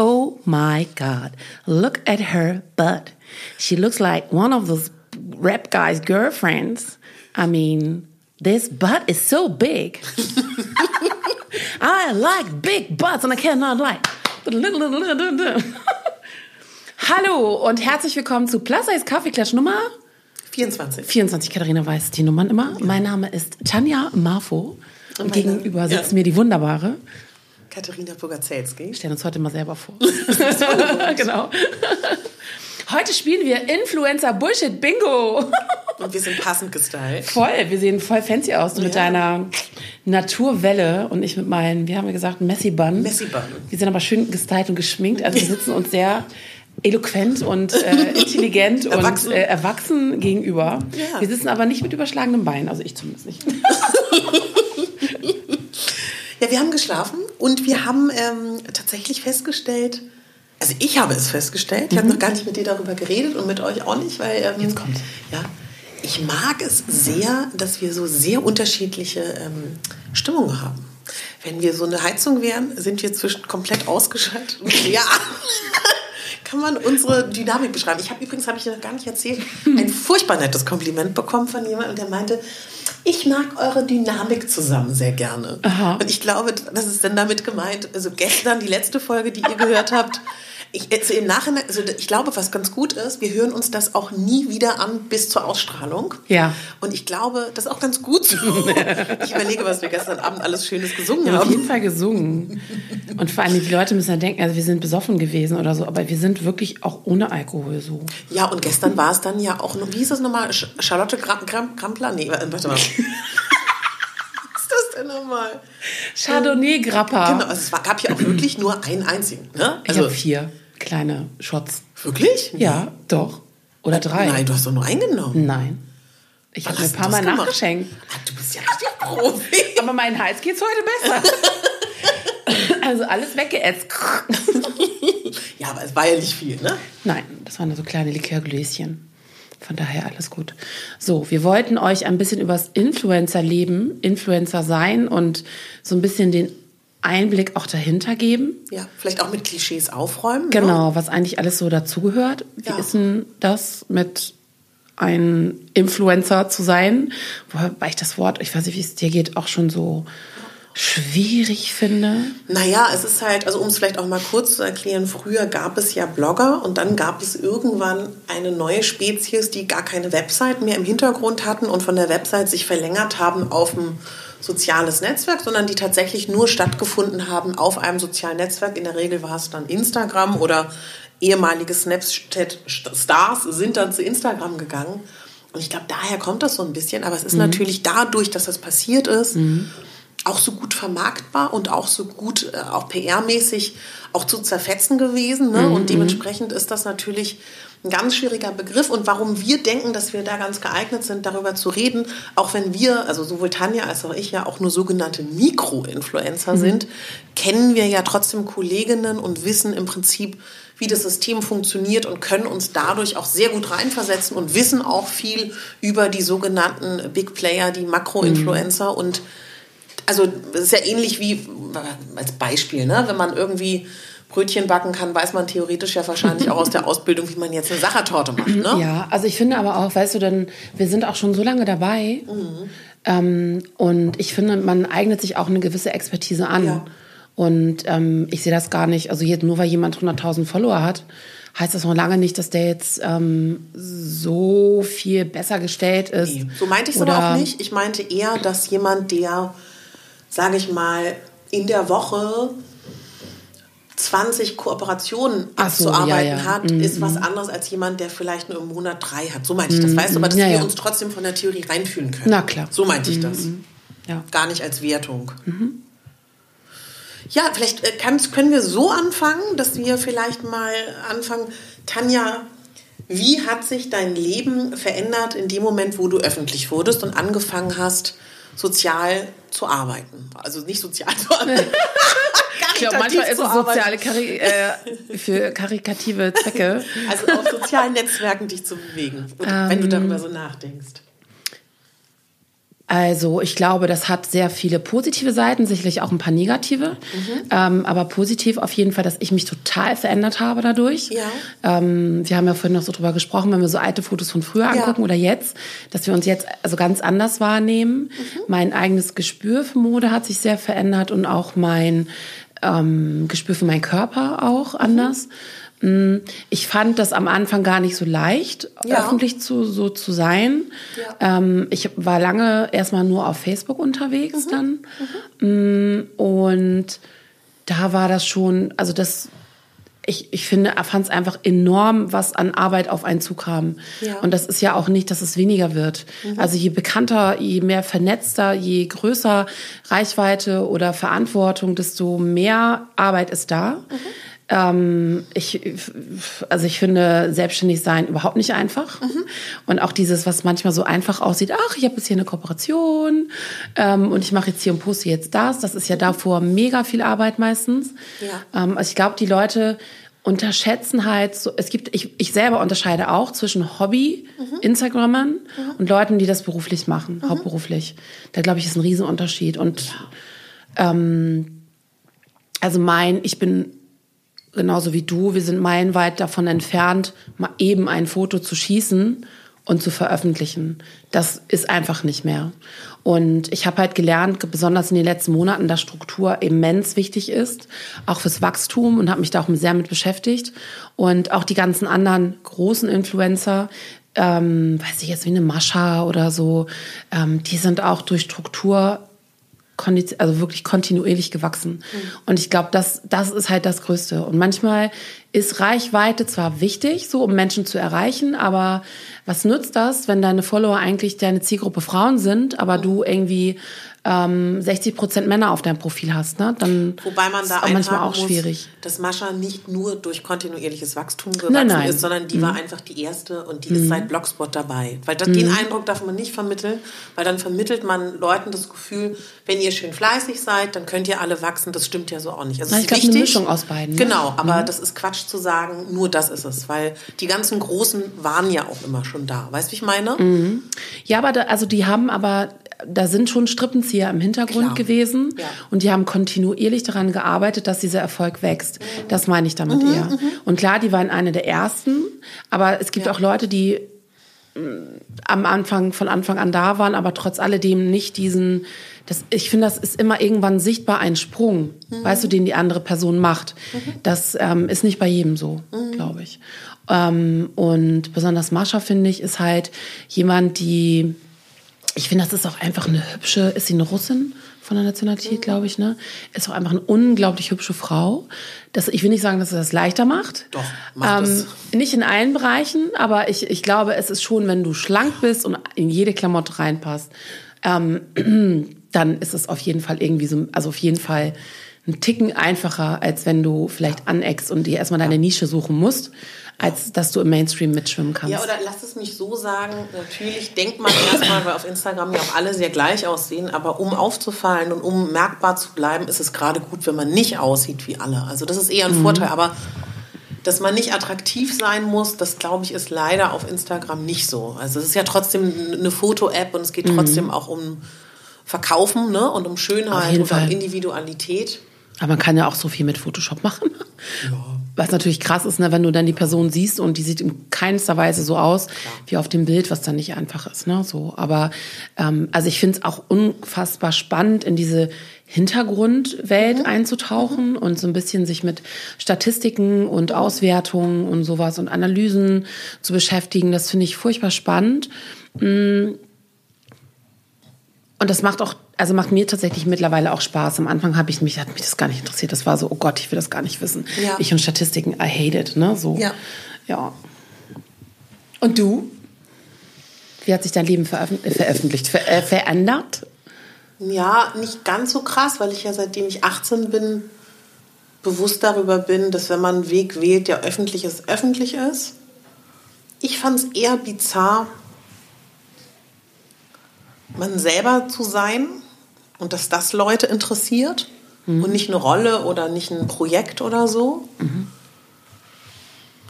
Oh my God, look at her butt. She looks like one of those rap guys' girlfriends. I mean, this butt is so big. I like big butts and I cannot like. Hallo und herzlich willkommen zu Plus Size Kaffeeklatsch Nummer 24. 24. Katharina weiß die Nummern immer. Mein Name ist Tanja Marfo. Und gegenüber sitzt ja. mir die wunderbare Katharina Bogazelski. Stellen uns heute mal selber vor. genau. Heute spielen wir Influencer Bullshit Bingo. Und wir sind passend gestylt. Voll, wir sehen voll fancy aus. Ja. mit deiner Naturwelle und ich mit meinen, wie haben wir gesagt, Messy Bun. Messy Bun. Wir sind aber schön gestylt und geschminkt. Also wir sitzen uns sehr eloquent und äh, intelligent erwachsen. und äh, erwachsen gegenüber. Ja. Wir sitzen aber nicht mit überschlagenem Bein, also ich zumindest nicht. ja, wir haben geschlafen und wir haben ähm, tatsächlich festgestellt, also ich habe es festgestellt, ich mhm. habe noch gar nicht mit dir darüber geredet und mit euch auch nicht, weil ähm, jetzt kommt. Ja, ich mag es sehr, dass wir so sehr unterschiedliche ähm, Stimmungen haben. Wenn wir so eine Heizung wären, sind wir zwischen komplett ausgeschaltet. ja, kann man unsere Dynamik beschreiben. Ich habe übrigens, habe ich noch gar nicht erzählt, ein furchtbar nettes Kompliment bekommen von jemandem, der meinte, ich mag eure Dynamik zusammen sehr gerne. Aha. Und ich glaube, das ist dann damit gemeint, also gestern die letzte Folge, die ihr gehört habt, ich, also im Nachhinein, also ich glaube, was ganz gut ist, wir hören uns das auch nie wieder an bis zur Ausstrahlung. Ja. Und ich glaube, das ist auch ganz gut so. ich überlege, was wir gestern Abend alles Schönes gesungen ja, haben. Auf jeden Fall gesungen. Und vor allem, die Leute müssen ja denken, also wir sind besoffen gewesen oder so, aber wir sind wirklich auch ohne Alkohol so. Ja, und gestern war es dann ja auch, wie hieß das nochmal? Charlotte Grampler? Nee, warte mal. nochmal? Chardonnay Grappa. Genau, also es gab ja auch wirklich nur einen einzigen. Ne? Also, ich habe vier kleine Shots. Wirklich? Ja, doch. Oder drei. Nein, du hast doch nur eingenommen. Nein. Ich habe mir ein paar Mal gemacht? nachgeschenkt. Ach, du bist ja richtig Profi. Aber mein Hals geht's heute besser. also alles weggeätzt. ja, aber es war ja nicht viel, ne? Nein, das waren nur so kleine Likörgläschen. Von daher alles gut. So, wir wollten euch ein bisschen übers Influencer-Leben, Influencer sein und so ein bisschen den Einblick auch dahinter geben. Ja, vielleicht auch mit Klischees aufräumen. Ne? Genau, ne? was eigentlich alles so dazugehört. Wie ja. ist denn das mit ein Influencer zu sein? Wobei ich das Wort, ich weiß nicht, wie es dir geht, auch schon so schwierig finde? Naja, es ist halt, also um es vielleicht auch mal kurz zu erklären, früher gab es ja Blogger und dann gab es irgendwann eine neue Spezies, die gar keine Website mehr im Hintergrund hatten und von der Website sich verlängert haben auf ein soziales Netzwerk, sondern die tatsächlich nur stattgefunden haben auf einem sozialen Netzwerk. In der Regel war es dann Instagram oder ehemalige Snapchat-Stars sind dann zu Instagram gegangen. Und ich glaube, daher kommt das so ein bisschen. Aber es ist mhm. natürlich dadurch, dass das passiert ist, mhm auch so gut vermarktbar und auch so gut, äh, auch PR-mäßig auch zu zerfetzen gewesen. Ne? Mhm. Und dementsprechend ist das natürlich ein ganz schwieriger Begriff. Und warum wir denken, dass wir da ganz geeignet sind, darüber zu reden, auch wenn wir, also sowohl Tanja als auch ich ja auch nur sogenannte Mikro-Influencer mhm. sind, kennen wir ja trotzdem Kolleginnen und wissen im Prinzip, wie das System funktioniert und können uns dadurch auch sehr gut reinversetzen und wissen auch viel über die sogenannten Big Player, die Makro-Influencer mhm. und also es ist ja ähnlich wie als Beispiel, ne? wenn man irgendwie Brötchen backen kann, weiß man theoretisch ja wahrscheinlich auch aus der Ausbildung, wie man jetzt eine Sachertorte macht. Ne? Ja, also ich finde aber auch, weißt du, denn wir sind auch schon so lange dabei mhm. ähm, und ich finde, man eignet sich auch eine gewisse Expertise an. Ja. Und ähm, ich sehe das gar nicht, also jetzt, nur weil jemand 100.000 Follower hat, heißt das noch lange nicht, dass der jetzt ähm, so viel besser gestellt ist. Nee, so meinte ich es aber auch nicht. Ich meinte eher, dass jemand, der sage ich mal, in der Woche 20 Kooperationen so, abzuarbeiten ja, ja. hat, mhm. ist was anderes als jemand, der vielleicht nur im Monat drei hat. So meinte ich das, weißt du, aber dass ja, wir uns trotzdem von der Theorie reinfühlen können. Na klar. So meinte ich das. Mhm. Ja. Gar nicht als Wertung. Mhm. Ja, vielleicht äh, kann, können wir so anfangen, dass wir vielleicht mal anfangen. Tanja, wie hat sich dein Leben verändert in dem Moment, wo du öffentlich wurdest und angefangen hast, sozial zu arbeiten. Also nicht sozial zu arbeiten. ich glaube, manchmal ist es soziale Kari äh, für karikative Zwecke. Also auf sozialen Netzwerken dich zu bewegen, ähm, wenn du darüber so nachdenkst. Also ich glaube, das hat sehr viele positive Seiten, sicherlich auch ein paar negative. Mhm. Ähm, aber positiv auf jeden Fall, dass ich mich total verändert habe dadurch. Ja. Ähm, wir haben ja vorhin noch so drüber gesprochen, wenn wir so alte Fotos von früher angucken ja. oder jetzt, dass wir uns jetzt also ganz anders wahrnehmen. Mhm. Mein eigenes Gespür für Mode hat sich sehr verändert und auch mein ähm, Gespür für meinen Körper auch anders. Mhm. Mm, ich fand das am Anfang gar nicht so leicht, ja. öffentlich zu, so zu sein. Ja. Ähm, ich war lange erstmal nur auf Facebook unterwegs mhm. dann. Mhm. Und da war das schon, also das, ich, ich finde, er fand es einfach enorm, was an Arbeit auf einen zukam. Ja. Und das ist ja auch nicht, dass es weniger wird. Mhm. Also je bekannter, je mehr vernetzter, je größer Reichweite oder Verantwortung, desto mehr Arbeit ist da. Mhm. Ähm, ich, also ich finde selbstständig sein überhaupt nicht einfach. Mhm. Und auch dieses, was manchmal so einfach aussieht, ach, ich habe jetzt hier eine Kooperation ähm, und ich mache jetzt hier und poste jetzt das. Das ist ja davor mega viel Arbeit meistens. Ja. Ähm, also ich glaube, die Leute unterschätzen halt so, es gibt, ich, ich selber unterscheide auch zwischen Hobby, mhm. Mhm. und Leuten, die das beruflich machen, mhm. hauptberuflich. Da glaube ich, ist ein Riesenunterschied. Und ähm, also mein, ich bin genauso wie du, wir sind meilenweit davon entfernt, mal eben ein Foto zu schießen und zu veröffentlichen. Das ist einfach nicht mehr. Und ich habe halt gelernt, besonders in den letzten Monaten, dass Struktur immens wichtig ist, auch fürs Wachstum und habe mich da auch sehr mit beschäftigt. Und auch die ganzen anderen großen Influencer, ähm, weiß ich jetzt wie eine Mascha oder so, ähm, die sind auch durch Struktur also wirklich kontinuierlich gewachsen. Mhm. Und ich glaube, das, das ist halt das Größte. Und manchmal ist Reichweite zwar wichtig, so um Menschen zu erreichen, aber was nützt das, wenn deine Follower eigentlich deine Zielgruppe Frauen sind, aber du irgendwie ähm, 60 Prozent Männer auf deinem Profil hast, ne? dann Wobei man da ist auch manchmal auch schwierig. Muss, dass Mascha nicht nur durch kontinuierliches Wachstum gewachsen nein, nein. ist, sondern die mhm. war einfach die erste und die mhm. ist seit Blogspot dabei. Weil das, mhm. den Eindruck darf man nicht vermitteln, weil dann vermittelt man Leuten das Gefühl, wenn ihr schön fleißig seid, dann könnt ihr alle wachsen. Das stimmt ja so auch nicht. Also Na, ich glaube, eine Mischung aus beiden. Ne? Genau, aber mhm. das ist Quatsch zu sagen, nur das ist es, weil die ganzen Großen waren ja auch immer schon da. Weißt du, wie ich meine? Mhm. Ja, aber da, also die haben aber da sind schon Strippenzieher im Hintergrund Klar. gewesen ja. und die haben kontinuierlich daran gearbeitet, dass dieser Erfolg wächst. Mhm. Das meine ich damit mhm, eher. Mhm. Und klar, die waren eine der ersten, aber es gibt ja. auch Leute, die mm, am Anfang von Anfang an da waren, aber trotz alledem nicht diesen das, ich finde, das ist immer irgendwann sichtbar ein Sprung, mhm. weißt du, den die andere Person macht. Mhm. Das ähm, ist nicht bei jedem so, mhm. glaube ich. Ähm, und besonders Mascha, finde ich, ist halt jemand, die ich finde, das ist auch einfach eine hübsche, ist sie eine Russin von der Nationalität, glaube ich, ne? Ist auch einfach eine unglaublich hübsche Frau. Das, ich will nicht sagen, dass es das leichter macht. Doch, macht ähm, es. Nicht in allen Bereichen, aber ich, ich glaube, es ist schon, wenn du schlank bist und in jede Klamotte reinpasst, ähm, dann ist es auf jeden Fall irgendwie so, also auf jeden Fall ein Ticken einfacher, als wenn du vielleicht aneckst und dir erstmal deine Nische suchen musst als dass du im Mainstream mitschwimmen kannst. Ja, oder lass es mich so sagen, natürlich denkt man erstmal, weil auf Instagram ja auch alle sehr gleich aussehen, aber um aufzufallen und um merkbar zu bleiben, ist es gerade gut, wenn man nicht aussieht wie alle. Also das ist eher ein mhm. Vorteil, aber dass man nicht attraktiv sein muss, das glaube ich ist leider auf Instagram nicht so. Also es ist ja trotzdem eine Foto-App und es geht mhm. trotzdem mhm. auch um Verkaufen ne? und um Schönheit und um Individualität. Aber man kann ja auch so viel mit Photoshop machen. Ja. Was natürlich krass ist, ne, wenn du dann die Person siehst und die sieht in keinster Weise so aus wie auf dem Bild, was dann nicht einfach ist. Ne? So, aber ähm, also ich finde es auch unfassbar spannend, in diese Hintergrundwelt mhm. einzutauchen mhm. und so ein bisschen sich mit Statistiken und Auswertungen und sowas und Analysen zu beschäftigen. Das finde ich furchtbar spannend. Mm. Und das macht auch also macht mir tatsächlich mittlerweile auch Spaß. Am Anfang habe ich mich, hat mich das gar nicht interessiert. Das war so, oh Gott, ich will das gar nicht wissen. Ja. Ich und Statistiken, I hate it, ne? So. Ja. ja. Und du? Wie hat sich dein Leben veröffent veröffentlicht, ver äh, verändert? Ja, nicht ganz so krass, weil ich ja seitdem ich 18 bin, bewusst darüber bin, dass wenn man einen Weg wählt, der öffentlich ist, öffentlich ist. Ich fand es eher bizarr, man selber zu sein und dass das Leute interessiert mhm. und nicht eine Rolle oder nicht ein Projekt oder so. Mhm.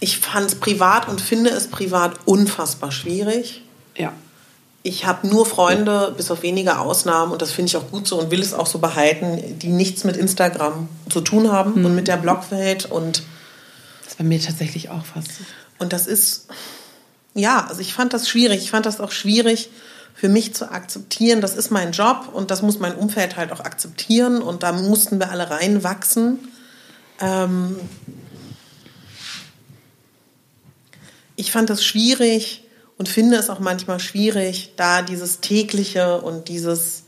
Ich fand es privat und finde es privat unfassbar schwierig. Ja. ich habe nur Freunde, bis auf wenige Ausnahmen, und das finde ich auch gut so und will es auch so behalten, die nichts mit Instagram zu tun haben mhm. und mit der Blogwelt. Und das bei mir tatsächlich auch fast. Und das ist, ja, also ich fand das schwierig. Ich fand das auch schwierig für mich zu akzeptieren, das ist mein Job und das muss mein Umfeld halt auch akzeptieren und da mussten wir alle reinwachsen. Ähm ich fand das schwierig und finde es auch manchmal schwierig, da dieses tägliche und dieses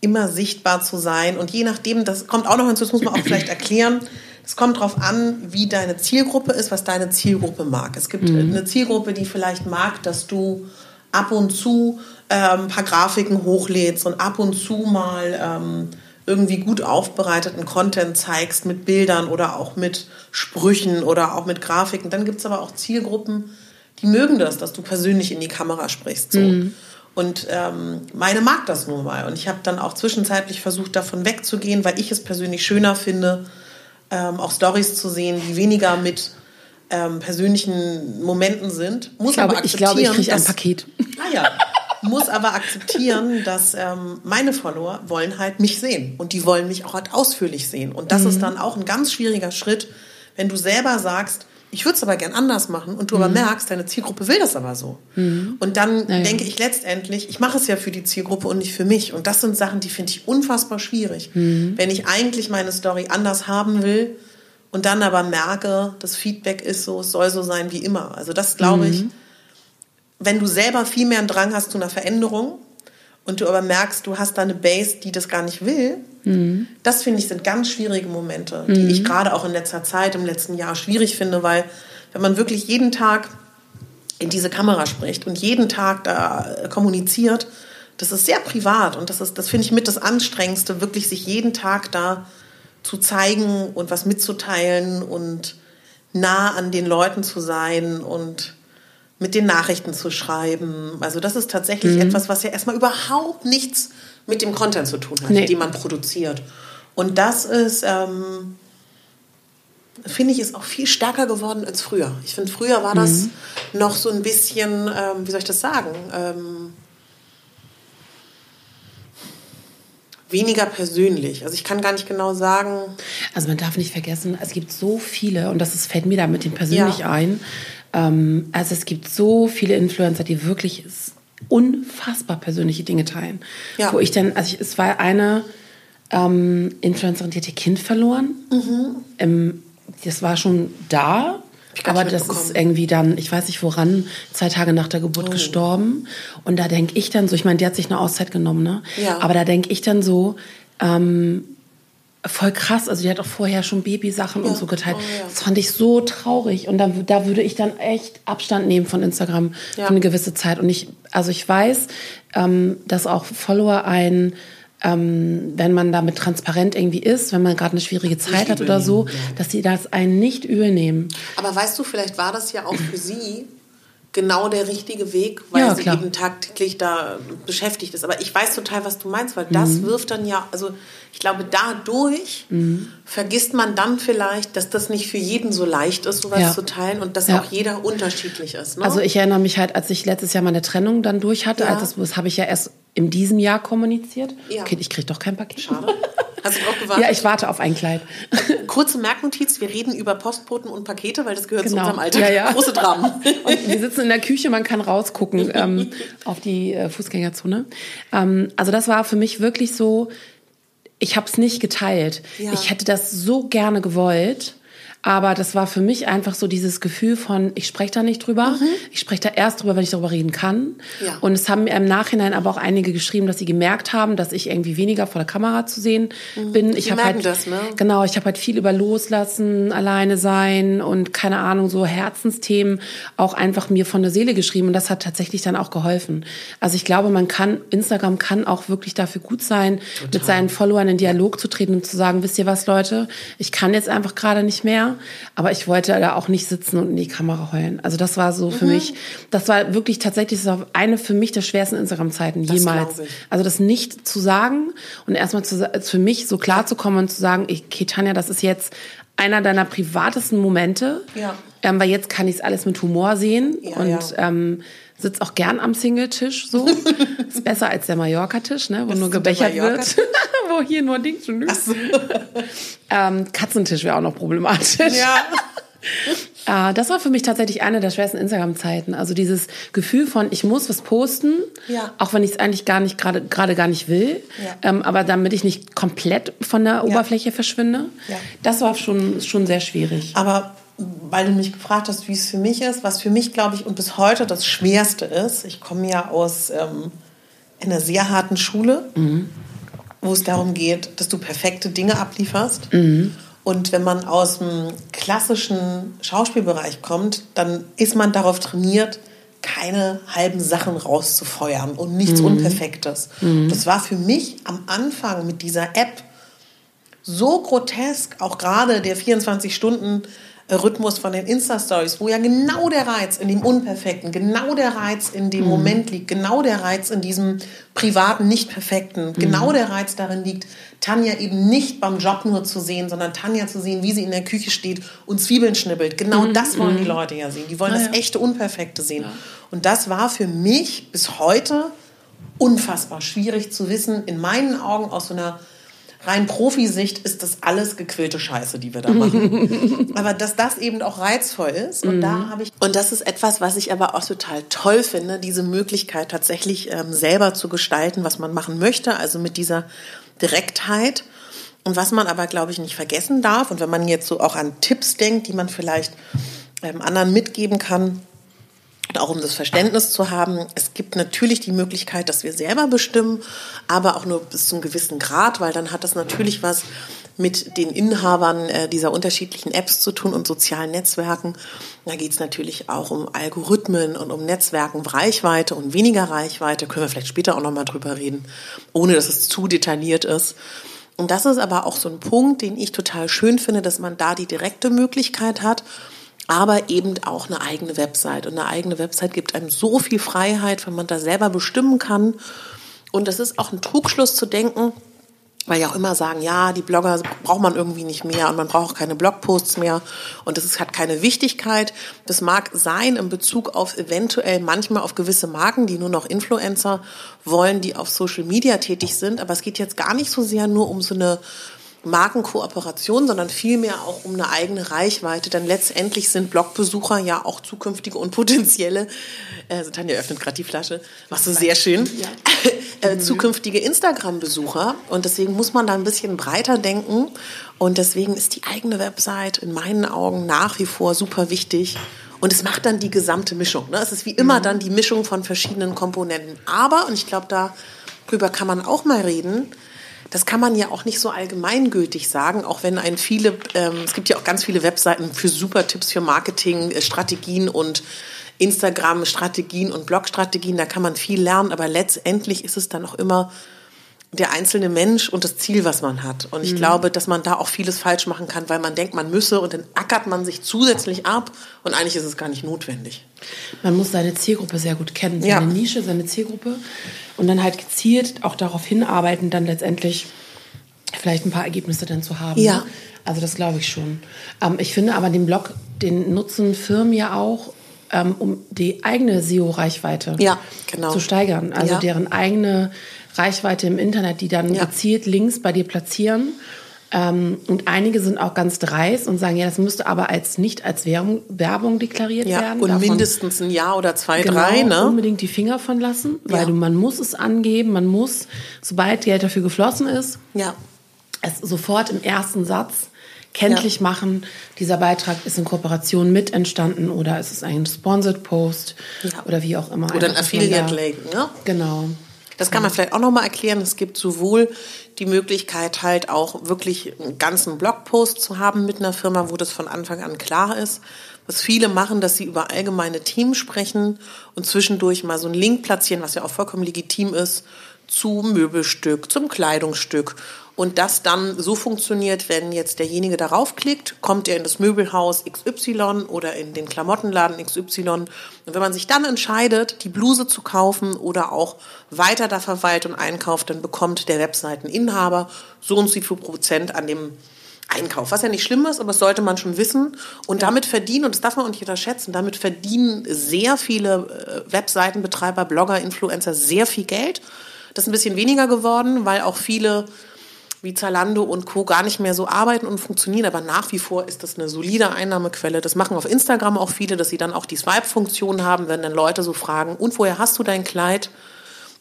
immer sichtbar zu sein. Und je nachdem, das kommt auch noch hinzu, das muss man auch vielleicht erklären, es kommt darauf an, wie deine Zielgruppe ist, was deine Zielgruppe mag. Es gibt mhm. eine Zielgruppe, die vielleicht mag, dass du ab und zu ähm, ein paar Grafiken hochlädst und ab und zu mal ähm, irgendwie gut aufbereiteten Content zeigst mit Bildern oder auch mit Sprüchen oder auch mit Grafiken. Dann gibt es aber auch Zielgruppen, die mögen das, dass du persönlich in die Kamera sprichst. So. Mhm. Und ähm, meine mag das nun mal. Und ich habe dann auch zwischenzeitlich versucht, davon wegzugehen, weil ich es persönlich schöner finde, ähm, auch Stories zu sehen, die weniger mit ähm, persönlichen Momenten sind. Muss ich glaube, aber akzeptieren, ich, glaube, ich kriege ein Paket. Ah ja. muss aber akzeptieren, dass ähm, meine Follower wollen halt mich sehen und die wollen mich auch halt ausführlich sehen. Und das mhm. ist dann auch ein ganz schwieriger Schritt, wenn du selber sagst, ich würde es aber gern anders machen und du mhm. aber merkst, deine Zielgruppe will das aber so. Mhm. Und dann ja, denke ich letztendlich, ich mache es ja für die Zielgruppe und nicht für mich. Und das sind Sachen, die finde ich unfassbar schwierig. Mhm. Wenn ich eigentlich meine Story anders haben will und dann aber merke, das Feedback ist so, es soll so sein wie immer. Also das glaube ich, mhm. wenn du selber viel mehr einen Drang hast zu einer Veränderung, und du aber merkst, du hast da eine Base, die das gar nicht will, mhm. das finde ich sind ganz schwierige Momente, die mhm. ich gerade auch in letzter Zeit, im letzten Jahr schwierig finde, weil wenn man wirklich jeden Tag in diese Kamera spricht und jeden Tag da kommuniziert, das ist sehr privat und das ist, das finde ich mit das Anstrengendste, wirklich sich jeden Tag da zu zeigen und was mitzuteilen und nah an den Leuten zu sein und mit den Nachrichten zu schreiben. Also das ist tatsächlich mhm. etwas, was ja erstmal überhaupt nichts mit dem Content zu tun hat, nee. den man produziert. Und das ist, ähm, finde ich, ist auch viel stärker geworden als früher. Ich finde, früher war das mhm. noch so ein bisschen, ähm, wie soll ich das sagen, ähm, weniger persönlich. Also ich kann gar nicht genau sagen. Also man darf nicht vergessen, es gibt so viele, und das ist, fällt mir da mit dem persönlich ja. ein, ähm, also es gibt so viele Influencer, die wirklich unfassbar persönliche Dinge teilen. Ja. Wo ich dann, also ich, es war eine ähm, Influencerin, die hat ihr Kind verloren. Mhm. Ähm, das war schon da. Aber das ist irgendwie dann, ich weiß nicht woran, zwei Tage nach der Geburt oh. gestorben. Und da denke ich dann so, ich meine, die hat sich eine Auszeit genommen, ne? Ja. Aber da denke ich dann so, ähm, voll krass. Also die hat auch vorher schon Babysachen ja. und so geteilt. Oh, ja. Das fand ich so traurig. Und da, da würde ich dann echt Abstand nehmen von Instagram ja. für eine gewisse Zeit. Und ich, also ich weiß, ähm, dass auch Follower ein ähm, wenn man damit transparent irgendwie ist, wenn man gerade eine schwierige Zeit nicht hat oder so, dass sie das einen nicht übel nehmen. Aber weißt du, vielleicht war das ja auch für sie genau der richtige Weg, weil ja, sie eben tagtäglich da beschäftigt ist. Aber ich weiß total, was du meinst, weil das mhm. wirft dann ja, also ich glaube, dadurch mhm. vergisst man dann vielleicht, dass das nicht für jeden so leicht ist, sowas ja. zu teilen und dass ja. auch jeder unterschiedlich ist. Ne? Also ich erinnere mich halt, als ich letztes Jahr meine Trennung dann durch hatte, ja. also das habe ich ja erst in diesem Jahr kommuniziert. Ja. Okay, ich kriege doch kein Paket. Schade. Hast du auch gewartet? Ja, ich warte auf ein Kleid. Kurze Merknotiz, wir reden über Postboten und Pakete, weil das gehört genau. zu unserem Alltag. Ja, ja. Große Dramen. Und wir sitzen in der Küche, man kann rausgucken ähm, auf die äh, Fußgängerzone. Ähm, also das war für mich wirklich so, ich habe es nicht geteilt. Ja. Ich hätte das so gerne gewollt. Aber das war für mich einfach so dieses Gefühl von, ich spreche da nicht drüber. Mhm. Ich spreche da erst drüber, wenn ich darüber reden kann. Ja. Und es haben mir im Nachhinein aber auch einige geschrieben, dass sie gemerkt haben, dass ich irgendwie weniger vor der Kamera zu sehen mhm. bin. Ich habe halt das, ne? genau, ich habe halt viel über Loslassen, alleine sein und keine Ahnung so Herzensthemen auch einfach mir von der Seele geschrieben und das hat tatsächlich dann auch geholfen. Also ich glaube, man kann Instagram kann auch wirklich dafür gut sein, Total. mit seinen Followern in Dialog zu treten und zu sagen, wisst ihr was, Leute, ich kann jetzt einfach gerade nicht mehr aber ich wollte da auch nicht sitzen und in die Kamera heulen. Also das war so für mhm. mich, das war wirklich tatsächlich das eine für mich der schwersten Instagram-Zeiten jemals. Also das nicht zu sagen und erstmal zu, für mich so klar zu kommen und zu sagen, okay, Tanja, das ist jetzt einer deiner privatesten Momente. Ja. Ähm, weil jetzt kann ich es alles mit Humor sehen Ja, und ja. ähm, sitze auch gern am Singletisch so. ist besser als der Mallorca-Tisch, ne, wo Das nur gebechert wird. Wo hier nur Dings und Nüs. ähm, Katzentisch wäre auch noch problematisch. Ja. Äh, das war für mich tatsächlich eine der schwersten Instagram-Zeiten. Also dieses Gefühl von, ich muss was posten, Ja. auch wenn ich es eigentlich gar nicht gerade gerade gar nicht will, Ja. ähm, aber damit ich nicht komplett von der Oberfläche verschwinde. Ja. Das war schon schon sehr schwierig. Aber weil du mich gefragt hast, wie es für mich ist, was für mich, glaube ich, und bis heute das Schwerste ist, ich komme ja aus ähm, einer sehr harten Schule, wo es darum geht, dass du perfekte Dinge ablieferst. Und wenn man aus dem klassischen Schauspielbereich kommt, dann ist man darauf trainiert, keine halben Sachen rauszufeuern und nichts Unperfektes. Das war für mich am Anfang mit dieser App so grotesk, auch gerade der 24-Stunden-Rhythmus von den Insta-Stories, wo ja genau der Reiz in dem Unperfekten, genau der Reiz in dem Moment liegt, genau der Reiz in diesem privaten, nicht perfekten, genau der Reiz darin liegt, Tanja eben nicht beim Job nur zu sehen, sondern Tanja zu sehen, wie sie in der Küche steht und Zwiebeln schnibbelt. Genau das wollen die Leute ja sehen. Die wollen das echte, Unperfekte sehen. Und das war für mich bis heute unfassbar schwierig zu wissen. In meinen Augen aus so einer rein Profisicht ist das alles gequillte Scheiße, die wir da machen. aber dass das eben auch reizvoll ist und da habe ich und das ist etwas, was ich aber auch total toll finde, diese Möglichkeit tatsächlich ähm, selber zu gestalten, was man machen möchte, also mit dieser Direktheit. Und was man aber, glaube ich, nicht vergessen darf, und wenn man jetzt so auch an Tipps denkt, die man vielleicht ähm, anderen mitgeben kann, und auch um das Verständnis zu haben, es gibt natürlich die Möglichkeit, dass wir selber bestimmen, aber auch nur bis zu einem gewissen Grad, weil dann hat das natürlich was mit den Inhabern äh, dieser unterschiedlichen Apps zu tun und sozialen Netzwerken. Da geht es natürlich auch um Algorithmen und um Netzwerken, Reichweite und weniger Reichweite. Können wir vielleicht später auch nochmal drüber reden, ohne dass es zu detailliert ist. Und das ist aber auch so ein Punkt, den ich total schön finde, dass man da die direkte Möglichkeit hat aber eben auch eine eigene Website. Und eine eigene Website gibt einem so viel Freiheit, wenn man da selber bestimmen kann. Und es ist auch ein Trugschluss zu denken, weil ja auch immer sagen, ja, die Blogger braucht man irgendwie nicht mehr und man braucht auch keine Blogposts mehr und das ist, hat keine Wichtigkeit. Das mag sein in Bezug auf eventuell manchmal auf gewisse Marken, die nur noch Influencer wollen, die auf Social Media tätig sind, aber es geht jetzt gar nicht so sehr nur um so eine Markenkooperation, sondern vielmehr auch um eine eigene Reichweite. Denn letztendlich sind Blogbesucher ja auch zukünftige und potenzielle, äh, Tanja öffnet gerade die Flasche, machst du sehr schön, äh, zukünftige Instagram-Besucher. Und deswegen muss man da ein bisschen breiter denken. Und deswegen ist die eigene Website in meinen Augen nach wie vor super wichtig. Und es macht dann die gesamte Mischung. Ne? Es ist wie immer dann die Mischung von verschiedenen Komponenten. Aber, und ich glaube, darüber kann man auch mal reden, das kann man ja auch nicht so allgemeingültig sagen, auch wenn ein viele, ähm, es gibt ja auch ganz viele Webseiten für super Tipps für Marketing, äh, Strategien und Instagram-Strategien und Blog-Strategien, da kann man viel lernen, aber letztendlich ist es dann auch immer der einzelne Mensch und das Ziel, was man hat. Und ich glaube, dass man da auch vieles falsch machen kann, weil man denkt, man müsse und dann ackert man sich zusätzlich ab und eigentlich ist es gar nicht notwendig. Man muss seine Zielgruppe sehr gut kennen, seine Ja. Nische, seine Zielgruppe und dann halt gezielt auch darauf hinarbeiten, dann letztendlich vielleicht ein paar Ergebnisse dann zu haben. Ja. Also das glaube ich schon. Ähm, ich finde aber den Blog, den nutzen Firmen ja auch, ähm, um die eigene SEO-Reichweite Ja, genau. zu steigern. Also Ja. deren eigene Reichweite im Internet, die dann Ja. gezielt Links bei dir platzieren. Ähm, und einige sind auch ganz dreist und sagen, ja, das müsste aber als nicht als Werbung, Werbung deklariert Ja, werden. und Davon- mindestens ein Jahr oder zwei, genau, drei, ne? unbedingt die Finger von lassen, weil Ja. du, man muss es angeben, man muss, sobald Geld dafür geflossen ist, Ja. es sofort im ersten Satz kenntlich Ja. machen, dieser Beitrag ist in Kooperation mit entstanden oder es ist ein Sponsored Post Ja. oder wie auch immer. Oder ein Affiliate-Link, ne? Genau. Das kann man vielleicht auch nochmal erklären. Es gibt sowohl die Möglichkeit, halt auch wirklich einen ganzen Blogpost zu haben mit einer Firma, wo das von Anfang an klar ist. Was viele machen, dass sie über allgemeine Themen sprechen und zwischendurch mal so einen Link platzieren, was ja auch vollkommen legitim ist, zu Möbelstück, zum Kleidungsstück. Und das dann so funktioniert, wenn jetzt derjenige darauf klickt, kommt er in das Möbelhaus XY oder in den Klamottenladen XY. Und wenn man sich dann entscheidet, die Bluse zu kaufen oder auch weiter da verweilt und einkauft, dann bekommt der Webseiteninhaber so und so viel Prozent an dem Einkauf, was ja nicht schlimm ist, aber das sollte man schon wissen. Und ja. damit verdienen, und das darf man auch nicht unterschätzen, damit verdienen sehr viele äh, Webseitenbetreiber, Blogger, Influencer sehr viel Geld. Das ist ein bisschen weniger geworden, weil auch viele wie Zalando und Co. gar nicht mehr so arbeiten und funktionieren, aber nach wie vor ist das eine solide Einnahmequelle. Das machen auf Instagram auch viele, dass sie dann auch die Swipe-Funktion haben, wenn dann Leute so fragen, und woher hast du dein Kleid?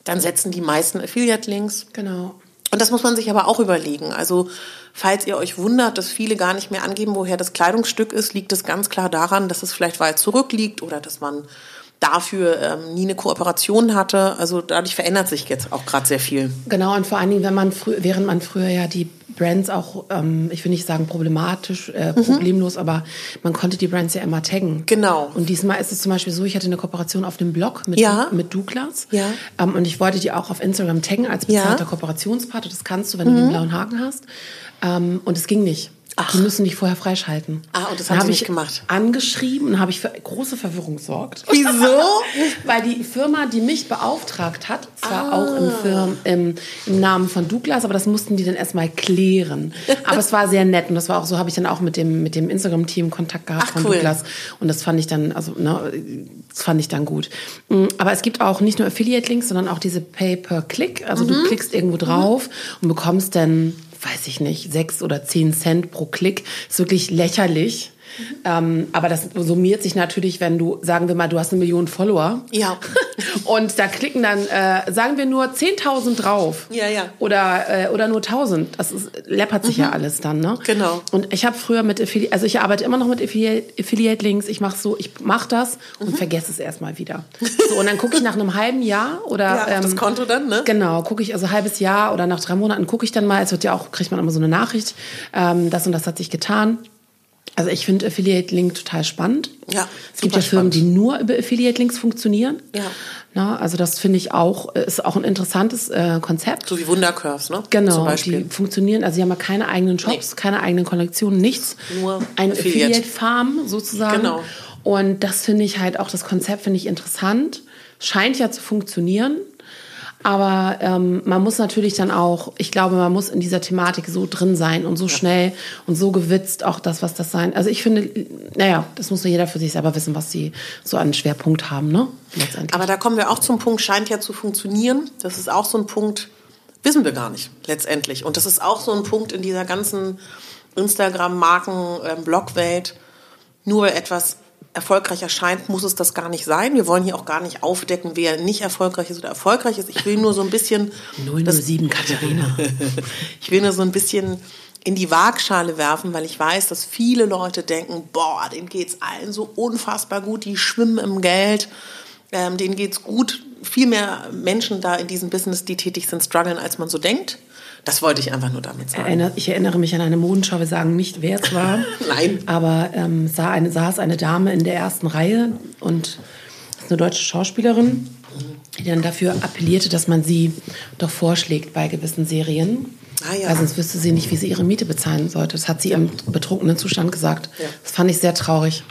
Dann setzen die meisten Affiliate-Links. Genau. Und das muss man sich aber auch überlegen. Also, falls ihr euch wundert, dass viele gar nicht mehr angeben, woher das Kleidungsstück ist, liegt es ganz klar daran, dass es vielleicht weit zurückliegt oder dass man dafür ähm, nie eine Kooperation hatte. Also dadurch verändert sich jetzt auch gerade sehr viel. Genau, und vor allen Dingen, wenn man frü während man früher ja die Brands auch, ähm, ich will nicht sagen problematisch, äh, mhm. problemlos, aber man konnte die Brands ja immer taggen. Genau. Und diesmal ist es zum Beispiel so, ich hatte eine Kooperation auf dem Blog mit, ja. mit Douglas. Ja. Ähm, und ich wollte die auch auf Instagram taggen als bezahlter ja. Kooperationspartner. Das kannst du, wenn mhm. du den blauen Haken hast. Ähm, und es ging nicht. Ach. Die müssen dich vorher freischalten. Ah, und das haben sie nicht gemacht. Angeschrieben und habe ich für große Verwirrung gesorgt. Wieso? Weil die Firma, die mich beauftragt hat, zwar ah. auch im, Firm, im, im, Namen von Douglas, aber das mussten die dann erstmal klären. Aber es war sehr nett und das war auch so, habe ich dann auch mit dem, mit dem Instagram-Team Kontakt gehabt Ach, von cool. Douglas. Und das fand ich dann, also, ne, das fand ich dann gut. Mm, aber es gibt auch nicht nur Affiliate-Links, sondern auch diese Pay-per-Click. Also mhm. du klickst irgendwo drauf mhm. und bekommst dann weiß ich nicht, sechs oder zehn Cent pro Klick. Ist wirklich lächerlich. Ähm, aber das summiert sich natürlich, wenn du, sagen wir mal, du hast eine Million Follower. Ja. und da klicken dann, äh, sagen wir nur 10.000 drauf. Ja, ja. Oder, äh, oder nur 1.000. Das ist, läppert sich mhm. ja alles dann, ne? Genau. Und ich habe früher mit Affiliate, also ich arbeite immer noch mit Affiliate-Links. Ich mache so, ich mache das und mhm. vergesse es erstmal wieder. So, und dann gucke ich nach einem halben Jahr oder. Ja, ähm, das Konto dann, ne? Genau, gucke ich, also halbes Jahr oder nach drei Monaten gucke ich dann mal. Es wird ja auch, kriegt man immer so eine Nachricht, ähm, das und das hat sich getan. Also ich finde Affiliate Link total spannend. Ja, es gibt ja Firmen, die nur über Affiliate Links funktionieren. Ja. Na, also das finde ich auch, ist auch ein interessantes äh, Konzept. So wie Wundercurves, ne? Genau, die funktionieren, also sie haben ja keine eigenen Shops, nee. keine eigenen Kollektionen, nichts. Nur ein Affiliate, Affiliate Farm sozusagen. Genau. Und das finde ich halt auch, das Konzept finde ich interessant. Scheint ja zu funktionieren. Aber ähm, man muss natürlich dann auch, ich glaube, man muss in dieser Thematik so drin sein und so schnell und so gewitzt auch das, was das sein. Also ich finde, naja, das muss jeder für sich selber wissen, was sie so einen Schwerpunkt haben, ne? Letztendlich. Aber da kommen wir auch zum Punkt, scheint ja zu funktionieren. Das ist auch so ein Punkt, wissen wir gar nicht, letztendlich. Und das ist auch so ein Punkt in dieser ganzen Instagram-Marken-Blog-Welt. Ähm, Nur etwas erfolgreich erscheint, muss es das gar nicht sein. Wir wollen hier auch gar nicht aufdecken, wer nicht erfolgreich ist oder erfolgreich ist. Ich will nur so ein bisschen. 007 Katharina. ich will nur so ein bisschen in die Waagschale werfen, weil ich weiß, dass viele Leute denken, boah, denen geht's allen so unfassbar gut, die schwimmen im Geld, ähm, denen geht's gut. Viel mehr Menschen da in diesem Business, die tätig sind, strugglen, als man so denkt. Das wollte ich einfach nur damit sagen. Ich erinnere mich an eine Modenschau, wir sagen nicht, wer es war. Nein. Aber ähm, sah eine, saß eine Dame in der ersten Reihe und eine deutsche Schauspielerin, die dann dafür appellierte, dass man sie doch vorschlägt bei gewissen Serien. Ah, ja. Weil sonst wüsste sie nicht, wie sie ihre Miete bezahlen sollte. Das hat sie im betrunkenen Zustand gesagt. Ja. Das fand ich sehr traurig.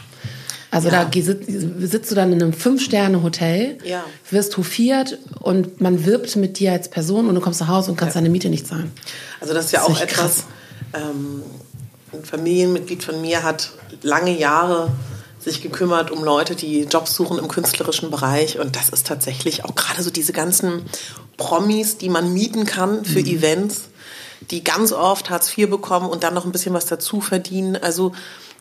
Also ja. da sitzt du dann in einem Fünf-Sterne-Hotel, ja. wirst hofiert und man wirbt mit dir als Person und du kommst nach Hause und kannst ja. deine Miete nicht zahlen. Also das ist ja das auch etwas, ähm, ein Familienmitglied von mir hat lange Jahre sich gekümmert um Leute, die Jobs suchen im künstlerischen Bereich. Und das ist tatsächlich auch gerade so diese ganzen Promis, die man mieten kann für mhm. Events, die ganz oft Hartz IV bekommen und dann noch ein bisschen was dazu verdienen. Also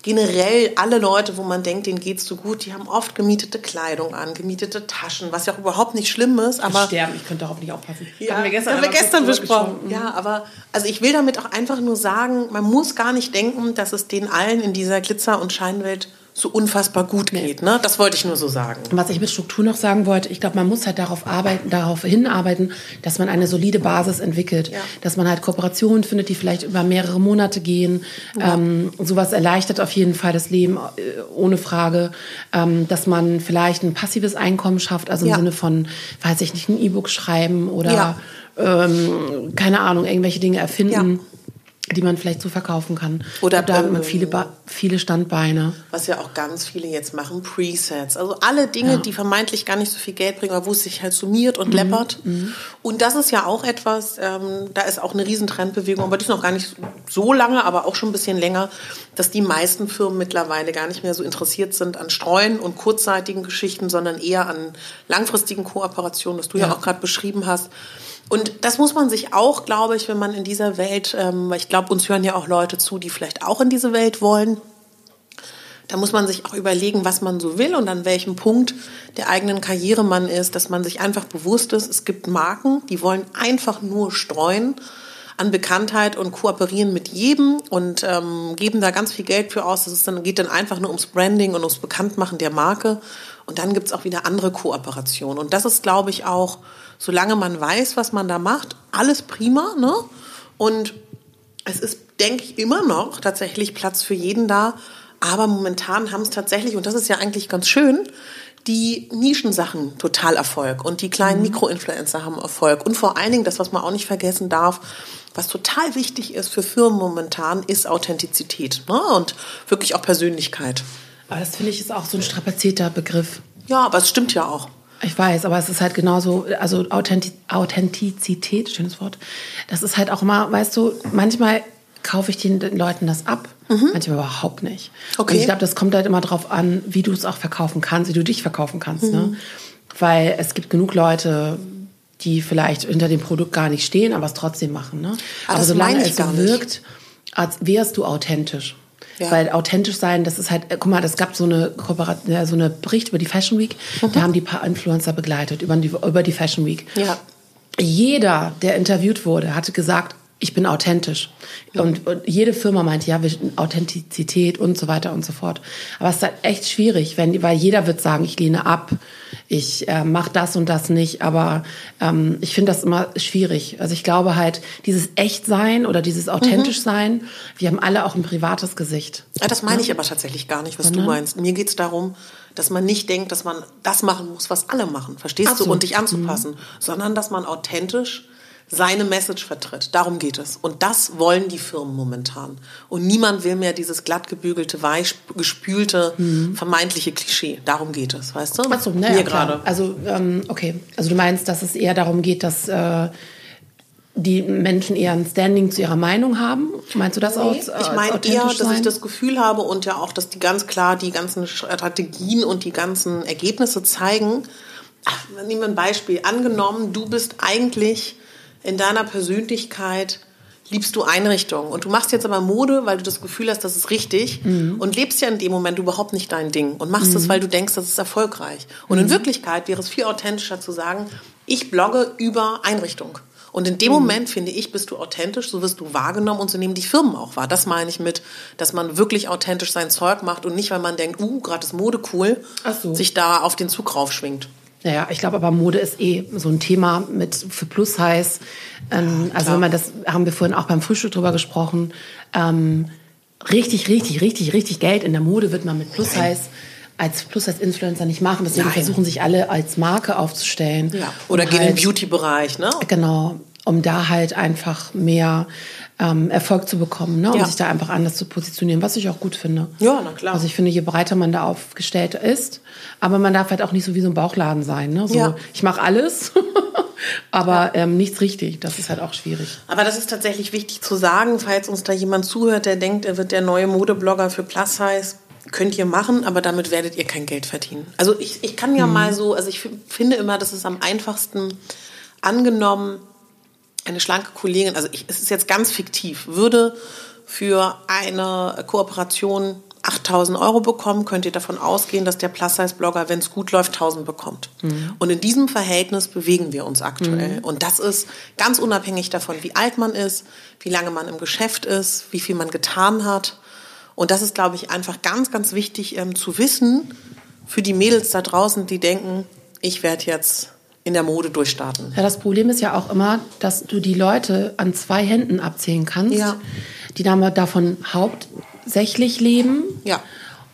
generell alle Leute, wo man denkt, denen geht's so gut, die haben oft gemietete Kleidung an, gemietete Taschen, was ja auch überhaupt nicht schlimm ist. Aber ich sterben, ich könnte darauf nicht aufpassen. Ja, haben wir gestern, haben wir gestern besprochen. Ja, aber also ich will damit auch einfach nur sagen, man muss gar nicht denken, dass es den allen in dieser Glitzer- und Scheinwelt so unfassbar gut geht. Ne? Das wollte ich nur so sagen. Was ich mit Struktur noch sagen wollte, ich glaube, man muss halt darauf arbeiten, darauf hinarbeiten, dass man eine solide Basis entwickelt, ja. dass man halt Kooperationen findet, die vielleicht über mehrere Monate gehen. Ja. Ähm, sowas erleichtert auf jeden Fall das Leben äh, ohne Frage, ähm, dass man vielleicht ein passives Einkommen schafft, also im ja. Sinne von, weiß ich nicht, ein E-Book schreiben oder ähm, keine Ahnung, irgendwelche Dinge erfinden die man vielleicht so verkaufen kann. Oder da hat man viele, Ba- viele Standbeine. Was ja auch ganz viele jetzt machen, Presets. Also alle Dinge, Ja. die vermeintlich gar nicht so viel Geld bringen, aber wo es sich halt summiert Mhm, und läppert. Und das ist ja auch etwas, ähm, da ist auch eine Riesentrendbewegung, aber die ist noch gar nicht so lange, aber auch schon ein bisschen länger, dass die meisten Firmen mittlerweile gar nicht mehr so interessiert sind an Streuen und kurzzeitigen Geschichten, sondern eher an langfristigen Kooperationen, was du ja, Ja. auch gerade beschrieben hast. Und das muss man sich auch, glaube ich, wenn man in dieser Welt, ähm, ich glaube, uns hören ja auch Leute zu, die vielleicht auch in diese Welt wollen, da muss man sich auch überlegen, was man so will und an welchem Punkt der eigenen Karriere man ist, dass man sich einfach bewusst ist, es gibt Marken, die wollen einfach nur streuen an Bekanntheit und kooperieren mit jedem und ähm, geben da ganz viel Geld für aus. Ist dann, geht dann einfach nur ums Branding und ums Bekanntmachen der Marke. Und dann gibt's auch wieder andere Kooperationen. Und das ist, glaube ich, auch, solange man weiß, was man da macht, alles prima. Ne? Und es ist, denke ich, immer noch tatsächlich Platz für jeden da. Aber momentan haben es tatsächlich, und das ist ja eigentlich ganz schön, die Nischensachen total Erfolg und die kleinen Mikroinfluencer haben Erfolg. Und vor allen Dingen, das, was man auch nicht vergessen darf, was total wichtig ist für Firmen momentan, ist Authentizität ne? und wirklich auch Persönlichkeit. Aber das finde ich ist auch so ein strapazierter Begriff. Ja, aber es stimmt ja auch. Ich weiß, aber es ist halt genauso, also Authentiz Authentizität, schönes Wort. Das ist halt auch immer, weißt du, manchmal kaufe ich den, den Leuten das ab, manchmal überhaupt nicht. Okay. Und ich glaube, das kommt halt immer drauf an, wie du es auch verkaufen kannst, wie du dich verkaufen kannst. Ne? Weil es gibt genug Leute, die vielleicht hinter dem Produkt gar nicht stehen, aber es trotzdem machen. Ne? Ah, aber solange es wirkt, als wärst du authentisch. Ja. Weil authentisch sein, das ist halt, äh, guck mal, es gab so eine Kooperation, ja, so eine Bericht über die Fashion Week, da haben die paar Influencer begleitet über die, über die Fashion Week. Ja. Jeder, der interviewt wurde, hatte gesagt, ich bin authentisch. Und, und jede Firma meinte, ja, wir Authentizität und so weiter und so fort. Aber es ist halt echt schwierig, wenn, weil jeder wird sagen, ich lehne ab, ich äh, mache das und das nicht. Aber ähm, ich finde das immer schwierig. Also ich glaube halt, dieses Echtsein oder dieses authentisch sein, wir haben alle auch ein privates Gesicht. Ja, das meine ich aber tatsächlich gar nicht, was du meinst. Mir geht's darum, dass man nicht denkt, dass man das machen muss, was alle machen, verstehst so. du, und dich anzupassen, sondern dass man authentisch seine Message vertritt. Darum geht es. Und das wollen die Firmen momentan. Und niemand will mehr dieses glatt gebügelte, weich gespülte, vermeintliche Klischee. Darum geht es, weißt du? Ach so, naja, Mir klar. gerade. Also, ähm, okay. Also du meinst, dass es eher darum geht, dass äh, die Menschen eher ein Standing zu ihrer Meinung haben? Meinst du das Nee, aus? ich meine authentisch eher, dass ich das Gefühl habe und ja auch, dass die ganz klar die ganzen Strategien und die ganzen Ergebnisse zeigen. Ach, nehmen wir ein Beispiel. Angenommen, du bist eigentlich in deiner Persönlichkeit liebst du Einrichtungen und du machst jetzt aber Mode, weil du das Gefühl hast, das ist richtig und lebst ja in dem Moment überhaupt nicht dein Ding und machst es, weil du denkst, das ist erfolgreich. Und in Wirklichkeit wäre es viel authentischer zu sagen, ich blogge über Einrichtung. Und in dem Moment, finde ich, bist du authentisch, so wirst du wahrgenommen und so nehmen die Firmen auch wahr. Das meine ich mit, dass man wirklich authentisch sein Zeug macht und nicht, weil man denkt, uh, gerade ist Mode cool, so. sich da auf den Zug raufschwingt. Naja, ich glaube aber Mode ist eh so ein Thema mit für Plus heiß. Ähm, also wenn man das, haben wir vorhin auch beim Frühstück drüber gesprochen, ähm, richtig, richtig, richtig, richtig Geld in der Mode wird man mit Plus heiß als Plus als Influencer nicht machen. Deswegen Nein. versuchen sich alle als Marke aufzustellen. Ja. Oder gehen halt- den Beauty-Bereich, ne? Genau, um da halt einfach mehr ähm, Erfolg zu bekommen, ne? um Ja. sich da einfach anders zu positionieren, was ich auch gut finde. Ja, na klar. Also ich finde, je breiter man da aufgestellt ist, aber man darf halt auch nicht so wie so ein Bauchladen sein. Ne? So, Ja. Ich mache alles, aber ähm, nichts richtig. Das ist halt auch schwierig. Aber das ist tatsächlich wichtig zu sagen, falls uns da jemand zuhört, der denkt, er wird der neue Modeblogger für Plus Size. Könnt ihr machen, aber damit werdet ihr kein Geld verdienen. Also ich, ich kann ja mal so, also ich finde immer, das ist am einfachsten angenommen, eine schlanke Kollegin, also ich, es ist jetzt ganz fiktiv, würde für eine Kooperation 8000 Euro bekommen, könnt ihr davon ausgehen, dass der Plus-Size-Blogger, wenn es gut läuft, 1000 bekommt. Und in diesem Verhältnis bewegen wir uns aktuell. Und das ist ganz unabhängig davon, wie alt man ist, wie lange man im Geschäft ist, wie viel man getan hat. Und das ist, glaube ich, einfach ganz, ganz wichtig ähm, zu wissen für die Mädels da draußen, die denken, ich werde jetzt in der Mode durchstarten. Ja, das Problem ist ja auch immer, dass du die Leute an zwei Händen abzählen kannst, Ja. die davon hauptsächlich leben Ja.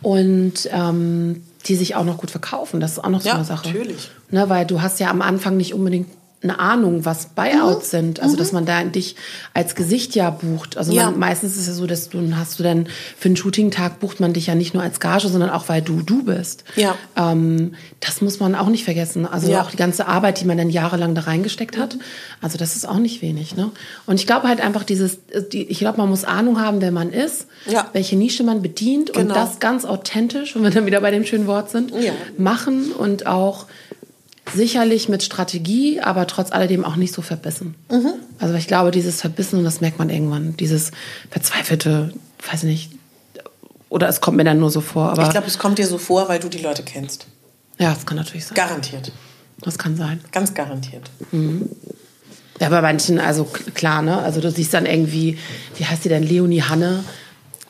und ähm, die sich auch noch gut verkaufen. Das ist auch noch so Ja, eine Sache. natürlich. Ne, weil du hast ja am Anfang nicht unbedingt eine Ahnung, was Buyouts mhm. sind. Also, dass man da dich als Gesicht ja bucht. Also, ja. Man, meistens ist es ja so, dass du hast du dann für einen Shooting-Tag bucht man dich ja nicht nur als Gage, sondern auch, weil du du bist. Ja. Ähm, das muss man auch nicht vergessen. Also, ja. auch die ganze Arbeit, die man dann jahrelang da reingesteckt hat. Also, das ist auch nicht wenig. Ne? Und ich glaube halt einfach dieses, die, ich glaube, man muss Ahnung haben, wer man ist, ja. welche Nische man bedient genau. und das ganz authentisch, wenn wir dann wieder bei dem schönen Wort sind, machen und auch sicherlich mit Strategie, aber trotz alledem auch nicht so verbissen. Mhm. Also ich glaube, dieses Verbissen, das merkt man irgendwann, dieses verzweifelte, weiß ich nicht, oder es kommt mir dann nur so vor. Aber ich glaube, es kommt dir so vor, weil du die Leute kennst. Ja, das kann natürlich sein. Garantiert. Das kann sein. Ganz garantiert. Mhm. Ja, bei manchen, also klar, ne? Also du siehst dann irgendwie, wie heißt die denn, Leonie Hanne,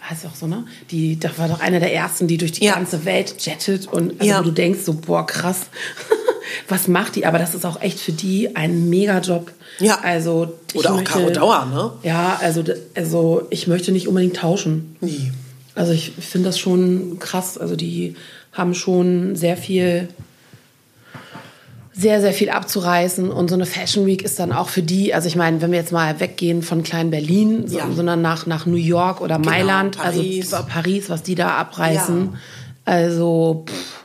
heißt auch so, ne? Die, das war doch einer der ersten, die durch die ja. ganze Welt jettet und also ja. wo du denkst, so, boah, krass. was macht die? Aber das ist auch echt für die ein Mega-Job. Ja. Also, Oder auch möchte, Caro Dauer, ne? Ja, also, also ich möchte nicht unbedingt tauschen. Nie. Also ich finde das schon krass. Also die haben schon sehr viel sehr, sehr viel abzureißen. Und so eine Fashion Week ist dann auch für die, also ich meine, wenn wir jetzt mal weggehen von klein Berlin, ja. sondern nach, nach New York oder genau, Mailand, also Paris. also Paris, was die da abreißen. Ja. Also, pff,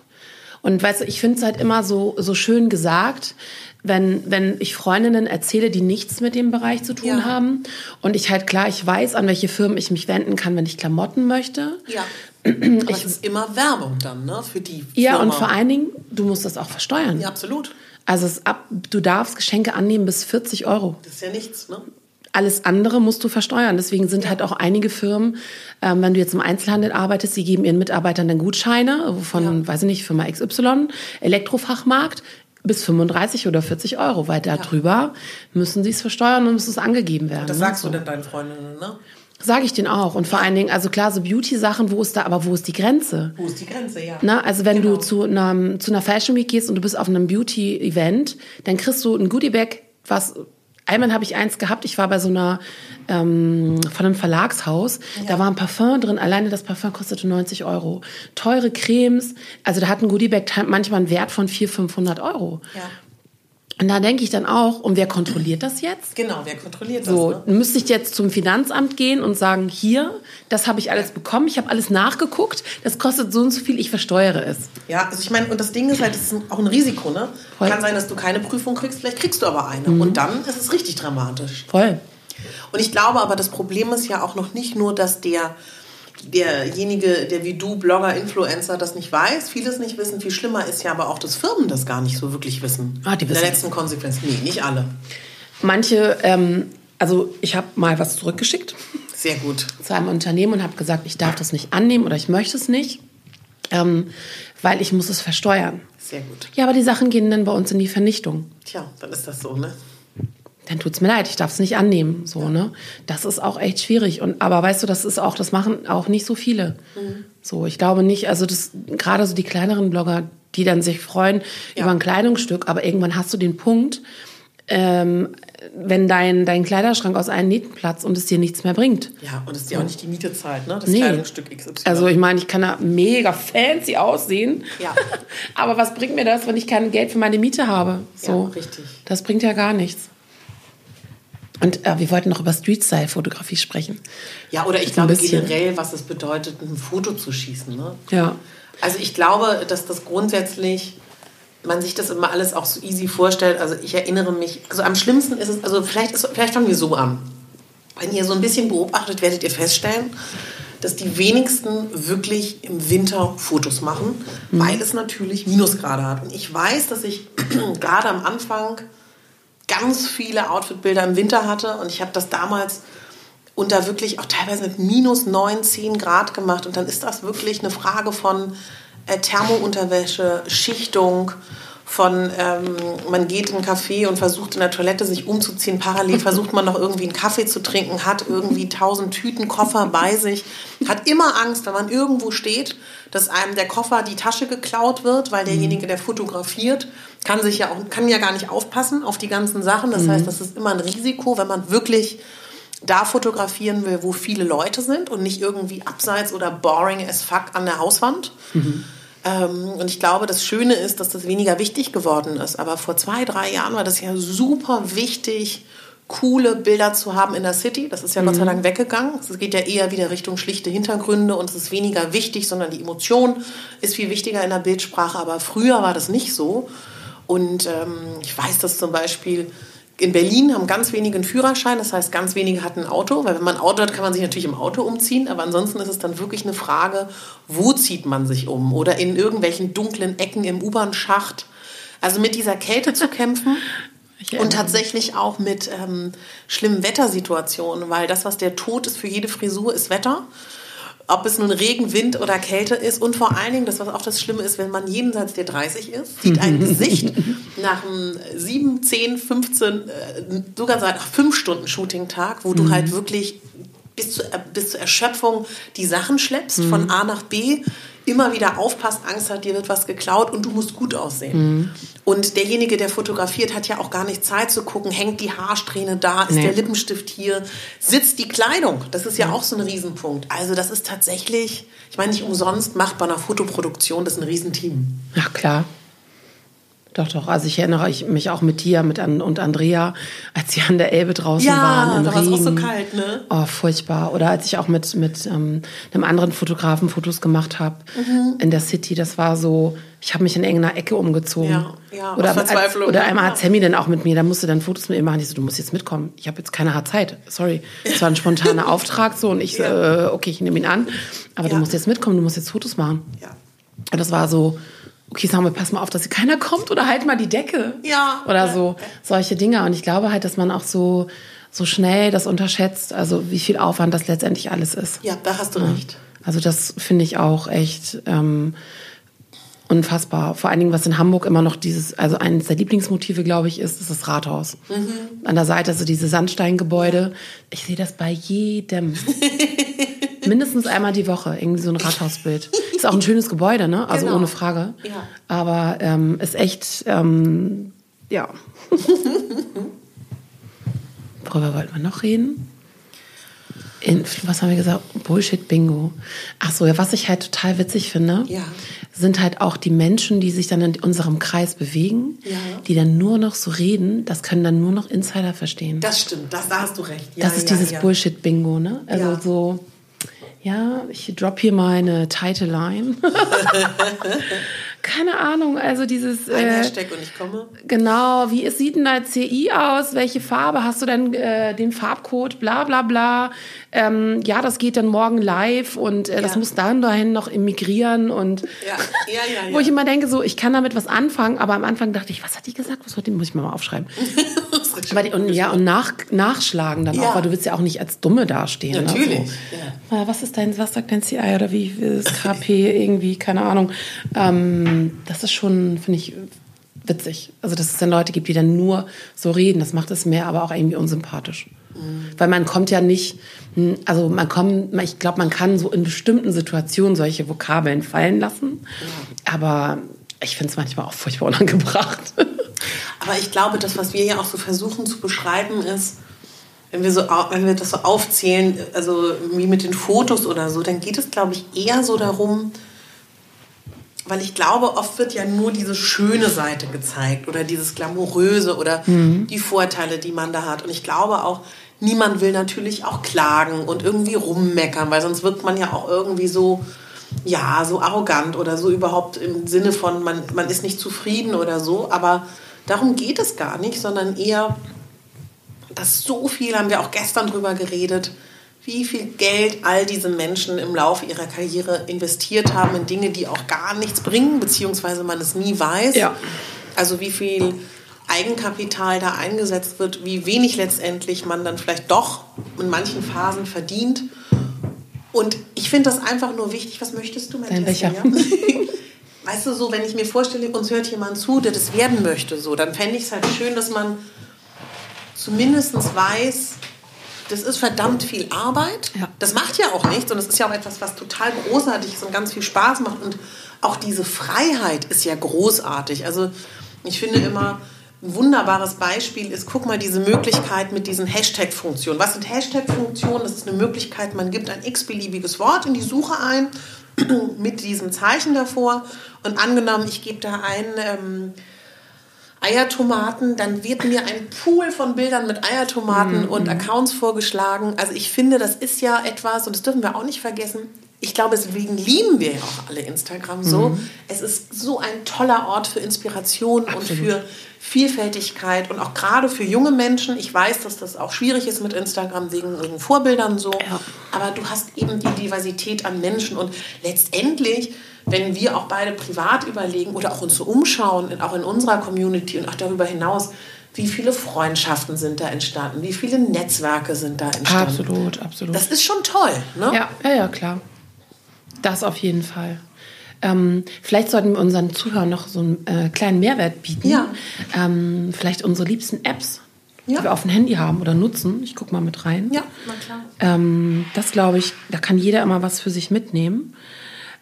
und weißt du, ich finde es halt immer so, so schön gesagt, wenn, wenn ich Freundinnen erzähle, die nichts mit dem Bereich zu tun ja. haben und ich halt klar, ich weiß, an welche Firmen ich mich wenden kann, wenn ich Klamotten möchte. Ja. Aber ich, es ist immer Werbung dann, ne, für die Firma. Ja, und vor allen Dingen, du musst das auch versteuern. Ja, absolut. Also es ab, du darfst Geschenke annehmen bis 40 Euro. Das ist ja nichts, ne? Alles andere musst du versteuern. Deswegen sind halt auch einige Firmen, ähm, wenn du jetzt im Einzelhandel arbeitest, die geben ihren Mitarbeitern dann Gutscheine von, ja. weiß ich nicht, Firma XY, Elektrofachmarkt, bis 35 oder 40 Euro, weil darüber ja. müssen sie es versteuern und muss es angegeben werden. Und das ne? sagst so. du denn deinen Freundinnen, ne? Sage ich den auch. Und vor allen Dingen, also klar, so Beauty-Sachen, wo ist da, aber wo ist die Grenze? Wo ist die Grenze, ja. Na, also wenn genau. du zu einer, zu einer Fashion Week gehst und du bist auf einem Beauty-Event, dann kriegst du ein Goodie-Bag, was Einmal habe ich eins gehabt, ich war bei so einer, ähm, von einem Verlagshaus, ja. da war ein Parfum drin, alleine das Parfum kostete 90 Euro. Teure Cremes, also da hat ein Goodiebag manchmal einen Wert von 400, 500 Euro. Ja. Und da denke ich dann auch, und wer kontrolliert das jetzt? Genau, wer kontrolliert das? So, ne? müsste ich jetzt zum Finanzamt gehen und sagen, hier, das habe ich alles bekommen, ich habe alles nachgeguckt, das kostet so und so viel, ich versteuere es. Ja, also ich meine, und das Ding ist halt, das ist auch ein Risiko, ne? Voll. Kann sein, dass du keine Prüfung kriegst, vielleicht kriegst du aber eine. Mhm. Und dann ist es richtig dramatisch. Voll. Und ich glaube aber, das Problem ist ja auch noch nicht nur, dass der derjenige, der wie du, Blogger, Influencer, das nicht weiß, vieles nicht wissen. Viel schlimmer ist ja aber auch, dass Firmen das gar nicht so wirklich wissen. Ah, die wissen. In der letzten Konsequenz. Nee, nicht alle. Manche, ähm, also ich habe mal was zurückgeschickt. Sehr gut. Zu einem Unternehmen und habe gesagt, ich darf das nicht annehmen oder ich möchte es nicht, ähm, weil ich muss es versteuern. Sehr gut. Ja, aber die Sachen gehen dann bei uns in die Vernichtung. Tja, dann ist das so, ne? Dann tut's mir leid, ich darf es nicht annehmen. So, ne? Das ist auch echt schwierig. Und, aber weißt du, das ist auch, das machen auch nicht so viele. Mhm. So, ich glaube nicht, also das, gerade so die kleineren Blogger, die dann sich freuen ja. über ein Kleidungsstück, aber irgendwann hast du den Punkt, ähm, wenn dein, dein Kleiderschrank aus allen Nähten platzt und es dir nichts mehr bringt. Ja, und es dir auch nicht die Miete zahlt, ne? Das nee. Kleidungsstück XY. Also ich meine, ich kann da mega fancy aussehen. Ja. aber was bringt mir das, wenn ich kein Geld für meine Miete habe? So, ja, richtig. Das bringt ja gar nichts. Und äh, wir wollten noch über Street-Style-Fotografie sprechen. Ja, oder ich glaube generell, was es bedeutet, ein Foto zu schießen. Ne? Ja. Also ich glaube, dass das grundsätzlich man sich das immer alles auch so easy vorstellt. Also ich erinnere mich, also am schlimmsten ist es, also vielleicht, ist, vielleicht fangen wir so an. Wenn ihr so ein bisschen beobachtet, werdet ihr feststellen, dass die wenigsten wirklich im Winter Fotos machen, mhm. weil es natürlich Minusgrade hat. Und ich weiß, dass ich gerade am Anfang ganz viele Outfitbilder im Winter hatte. Und ich habe das damals unter wirklich auch teilweise mit minus 9, 10 Grad gemacht. Und dann ist das wirklich eine Frage von äh, Thermounterwäsche, Schichtung, von ähm, man geht in einen Café und versucht in der Toilette sich umzuziehen, parallel versucht man noch irgendwie einen Kaffee zu trinken, hat irgendwie tausend Tüten Koffer bei sich, hat immer Angst, wenn man irgendwo steht, dass einem der Koffer die Tasche geklaut wird, weil derjenige, der fotografiert, kann sich ja auch kann ja gar nicht aufpassen auf die ganzen Sachen. Das mhm. heißt, das ist immer ein Risiko, wenn man wirklich da fotografieren will, wo viele Leute sind und nicht irgendwie abseits oder boring as fuck an der Hauswand. Mhm Ähm, und ich glaube, das Schöne ist, dass das weniger wichtig geworden ist. Aber vor zwei, drei Jahren war das ja super wichtig, coole Bilder zu haben in der City. Das ist ja mhm. Gott sei mhm. Dank weggegangen. Es geht ja eher wieder Richtung schlichte Hintergründe und es ist weniger wichtig, sondern die Emotion ist viel wichtiger in der Bildsprache. Aber früher war das nicht so. Und ähm, ich weiß, dass zum Beispiel in Berlin haben ganz wenige einen Führerschein, das heißt, ganz wenige hatten ein Auto, weil wenn man ein Auto hat, kann man sich natürlich im Auto umziehen, aber ansonsten ist es dann wirklich eine Frage, wo zieht man sich um? Oder in irgendwelchen dunklen Ecken im U-Bahn-Schacht. Also mit dieser Kälte zu kämpfen und tatsächlich auch mit ähm, schlimmen Wettersituationen, weil das, was der Tod ist für jede Frisur, ist Wetter ob es nun Regen, Wind oder Kälte ist. Und vor allen Dingen, das was auch das Schlimme ist, wenn man jenseits der 30 ist, sieht ein Gesicht nach einem 7, 10, 15, sogar seit 5 Stunden Shooting-Tag, wo du mhm. halt wirklich bis, zu, bis zur Erschöpfung die Sachen schleppst, mhm. von A nach B, immer wieder aufpasst, Angst hat, dir wird was geklaut und du musst gut aussehen. Mhm. Und derjenige, der fotografiert, hat ja auch gar nicht Zeit zu gucken, hängt die Haarsträhne da, ist nee. der Lippenstift hier, sitzt die Kleidung. Das ist ja, auch so ein Riesenpunkt. Also das ist tatsächlich, ich meine nicht umsonst, macht bei einer Fotoproduktion das ein Riesenteam. Ja, klar. Doch, doch. Also ich erinnere mich auch mit dir mit An und Andrea, als sie an der Elbe draußen ja, waren. Ja, da war es auch so kalt, ne? Oh, furchtbar. Oder als ich auch mit, mit ähm, einem anderen Fotografen Fotos gemacht habe mhm. in der City. Das war so, ich habe mich in irgendeiner Ecke umgezogen. Ja, ja, oder, als, oder einmal hat Sammy dann auch mit mir, da musste dann Fotos mit mir machen. Ich so, du musst jetzt mitkommen. Ich habe jetzt keine harte Zeit. Sorry. Es war ein spontaner Auftrag so und ich, ja. äh, okay, ich nehme ihn an. Aber ja. du musst jetzt mitkommen, du musst jetzt Fotos machen. Ja. Und das war so, okay, sagen wir, pass mal auf, dass hier keiner kommt oder halt mal die Decke. Ja. Oder so, solche Dinge. Und ich glaube halt, dass man auch so, so schnell das unterschätzt, also wie viel Aufwand das letztendlich alles ist. Ja, da hast du ja. recht. Also das finde ich auch echt ähm, unfassbar. Vor allen Dingen, was in Hamburg immer noch dieses, also eines der Lieblingsmotive, glaube ich, ist, ist das Rathaus. Mhm. An der Seite, also diese Sandsteingebäude. Ich sehe das bei jedem. mindestens einmal die Woche, irgendwie so ein Rathausbild. Ist auch ein schönes Gebäude, ne? Also genau. ohne Frage. Ja. Aber ähm, ist echt, ähm, ja. Worüber wollten wir noch reden? In, was haben wir gesagt? Bullshit-Bingo. Ach so, ja, was ich halt total witzig finde, ja. sind halt auch die Menschen, die sich dann in unserem Kreis bewegen, ja. die dann nur noch so reden, das können dann nur noch Insider verstehen. Das stimmt, das, da hast du recht. Ja, das ist dieses Bullshit-Bingo, ne? Also so ja, ich drop hier meine Title Line. Keine Ahnung, also dieses. Ein äh, Hashtag und ich komme. Genau, wie sieht denn dein CI aus? Welche Farbe hast du denn äh, den Farbcode? Bla bla bla. Ähm, ja, das geht dann morgen live und äh, ja. das muss dann dahin noch immigrieren und ja. Ja, wo ich immer denke, so, ich kann damit was anfangen, aber am Anfang dachte ich, was hat die gesagt? Was die? Muss ich mir mal aufschreiben. aber die, und, ja, und nach, nachschlagen dann auch, weil du willst ja auch nicht als Dumme dastehen. Ne? Natürlich. Also. Was ist dein, was sagt dein CI oder wie ist KP irgendwie, keine Ahnung. Ähm, das ist schon, finde ich, witzig. Also, dass es dann Leute gibt, die dann nur so reden, das macht es mehr aber auch irgendwie unsympathisch. Mhm. Weil man kommt ja nicht, hm, also man kommt, ich glaube, man kann so in bestimmten Situationen solche Vokabeln fallen lassen, ja. aber ich finde es manchmal auch furchtbar unangebracht. Aber ich glaube, das, was wir ja auch so versuchen zu beschreiben, ist, wenn wir, so, wenn wir das so aufzählen, also wie mit den Fotos oder so, dann geht es, glaube ich, eher so darum, weil ich glaube, oft wird ja nur diese schöne Seite gezeigt oder dieses Glamouröse oder mhm. die Vorteile, die man da hat. Und ich glaube auch, niemand will natürlich auch klagen und irgendwie rummeckern, weil sonst wird man ja auch irgendwie so, ja, so arrogant oder so überhaupt im Sinne von, man, man ist nicht zufrieden oder so. Aber darum geht es gar nicht, sondern eher, dass so viel, haben wir auch gestern drüber geredet, wie viel Geld all diese Menschen im Laufe ihrer Karriere investiert haben in Dinge, die auch gar nichts bringen, beziehungsweise man es nie weiß. Ja. Also wie viel Eigenkapital da eingesetzt wird, wie wenig letztendlich man dann vielleicht doch in manchen Phasen verdient. Und ich finde das einfach nur wichtig. Was möchtest du, mein Becher? weißt du, so, wenn ich mir vorstelle, uns hört jemand zu, der das werden möchte, so, dann fände ich es halt schön, dass man zumindest weiß, das ist verdammt viel Arbeit. Ja. Das macht ja auch nichts und das ist ja auch etwas, was total großartig ist und ganz viel Spaß macht. Und auch diese Freiheit ist ja großartig. Also ich finde immer, ein wunderbares Beispiel ist, guck mal, diese Möglichkeit mit diesen Hashtag-Funktionen. Was sind Hashtag-Funktionen? Das ist eine Möglichkeit, man gibt ein x-beliebiges Wort in die Suche ein mit diesem Zeichen davor. Und angenommen, ich gebe da ein ähm, Eiertomaten, dann wird mir ein Pool von Bildern mit Eiertomaten mhm. und Accounts vorgeschlagen. Also ich finde, das ist ja etwas, und das dürfen wir auch nicht vergessen, ich glaube, deswegen lieben wir ja auch alle Instagram so. Mhm. Es ist so ein toller Ort für Inspiration Absolut. und für Vielfältigkeit und auch gerade für junge Menschen. Ich weiß, dass das auch schwierig ist mit Instagram wegen, wegen Vorbildern so. Ja. Aber du hast eben die Diversität an Menschen und letztendlich, wenn wir auch beide privat überlegen oder auch uns so umschauen, auch in unserer Community und auch darüber hinaus, wie viele Freundschaften sind da entstanden, wie viele Netzwerke sind da entstanden. Absolut, absolut. Das ist schon toll, ne? Ja, ja, ja, klar. Das auf jeden Fall. Ähm, vielleicht sollten wir unseren Zuhörern noch so einen äh, kleinen Mehrwert bieten. Ja. Ähm, vielleicht unsere liebsten Apps, ja. die wir auf dem Handy haben oder nutzen. Ich gucke mal mit rein. Ja, na klar. Ähm, das glaube ich, da kann jeder immer was für sich mitnehmen.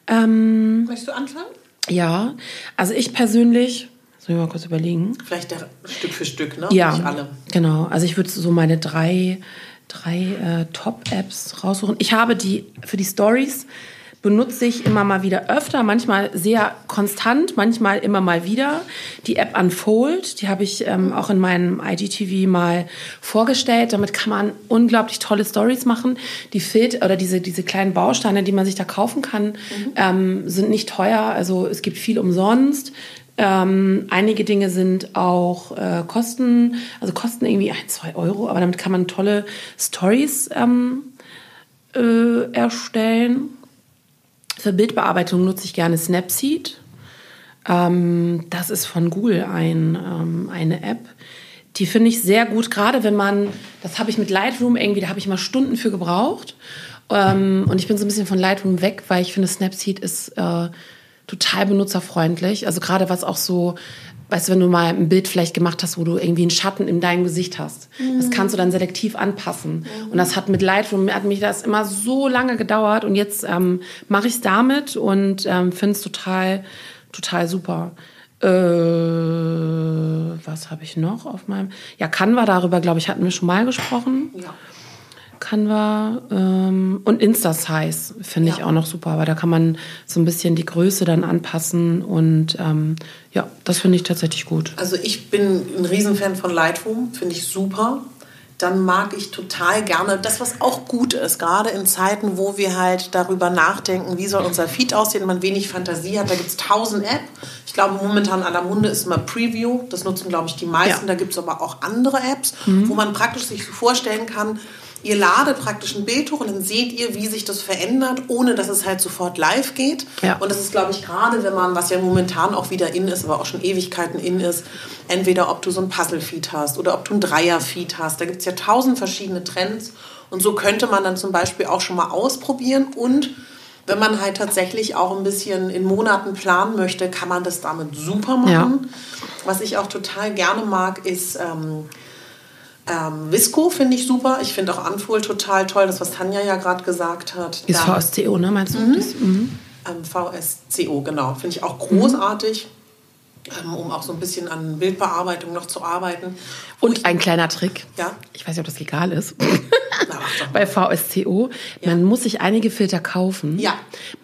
Ähm, Möchtest du anfangen? Ja, also ich persönlich, soll ich mal kurz überlegen. Vielleicht Stück für Stück, ne? Ja, Nicht alle. genau. Also ich würde so meine drei, drei äh, Top-Apps raussuchen. Ich habe die für die Stories benutze ich immer mal wieder öfter, manchmal sehr konstant, manchmal immer mal wieder. Die App Unfold, die habe ich ähm, auch in meinem IGTV mal vorgestellt. Damit kann man unglaublich tolle Stories machen. Die Filter oder diese, diese kleinen Bausteine, die man sich da kaufen kann, mhm. ähm, sind nicht teuer. Also es gibt viel umsonst. Ähm, einige Dinge sind auch äh, Kosten, also kosten irgendwie ein, zwei Euro, aber damit kann man tolle Stories ähm, äh, erstellen. Für Bildbearbeitung nutze ich gerne Snapseed. Ähm, das ist von Google ein, ähm, eine App. Die finde ich sehr gut, gerade wenn man, das habe ich mit Lightroom irgendwie, da habe ich mal Stunden für gebraucht. Ähm, und ich bin so ein bisschen von Lightroom weg, weil ich finde, Snapseed ist äh, total benutzerfreundlich. Also gerade was auch so weißt du, wenn du mal ein Bild vielleicht gemacht hast, wo du irgendwie einen Schatten in deinem Gesicht hast, mhm. das kannst du dann selektiv anpassen. Mhm. Und das hat mit Lightroom, hat mich das immer so lange gedauert und jetzt ähm, mache ich es damit und ähm, finde es total, total super. Äh, was habe ich noch auf meinem? Ja, Canva, darüber, glaube ich, hatten wir schon mal gesprochen. Ja. Canva ähm, und Insta-Size finde ich ja. auch noch super, aber da kann man so ein bisschen die Größe dann anpassen und ähm, ja, das finde ich tatsächlich gut. Also ich bin ein Riesenfan von Lightroom, finde ich super. Dann mag ich total gerne das, was auch gut ist, gerade in Zeiten, wo wir halt darüber nachdenken, wie soll unser Feed aussehen, man wenig Fantasie hat. Da gibt es tausend Apps. Ich glaube, momentan aller Munde ist immer Preview. Das nutzen, glaube ich, die meisten. Ja. Da gibt es aber auch andere Apps, mhm. wo man praktisch sich vorstellen kann, Ihr ladet praktisch ein Bild hoch und dann seht ihr, wie sich das verändert, ohne dass es halt sofort live geht. Ja. Und das ist, glaube ich, gerade, wenn man, was ja momentan auch wieder in ist, aber auch schon Ewigkeiten in ist, entweder ob du so ein Puzzle-Feed hast oder ob du ein Dreier-Feed hast. Da gibt es ja tausend verschiedene Trends. Und so könnte man dann zum Beispiel auch schon mal ausprobieren. Und wenn man halt tatsächlich auch ein bisschen in Monaten planen möchte, kann man das damit super machen. Ja. Was ich auch total gerne mag, ist... Ähm, ähm, Visco finde ich super. Ich finde auch Anfuhl total toll, das was Tanja ja gerade gesagt hat. Ist Dann, VSCO, ne? Meinst du? Mhm. Das, mhm. Ähm, VSCO, genau. Finde ich auch großartig. Ähm, um auch so ein bisschen an Bildbearbeitung noch zu arbeiten. Und ein kleiner Trick. Ja. Ich weiß nicht, ob das legal ist. Na, Bei VSCO. Ja. Man muss sich einige Filter kaufen. Ja.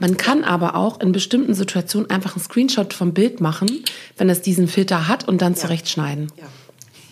Man kann aber auch in bestimmten Situationen einfach einen Screenshot vom Bild machen, wenn es diesen Filter hat und dann ja. zurechtschneiden. Ja.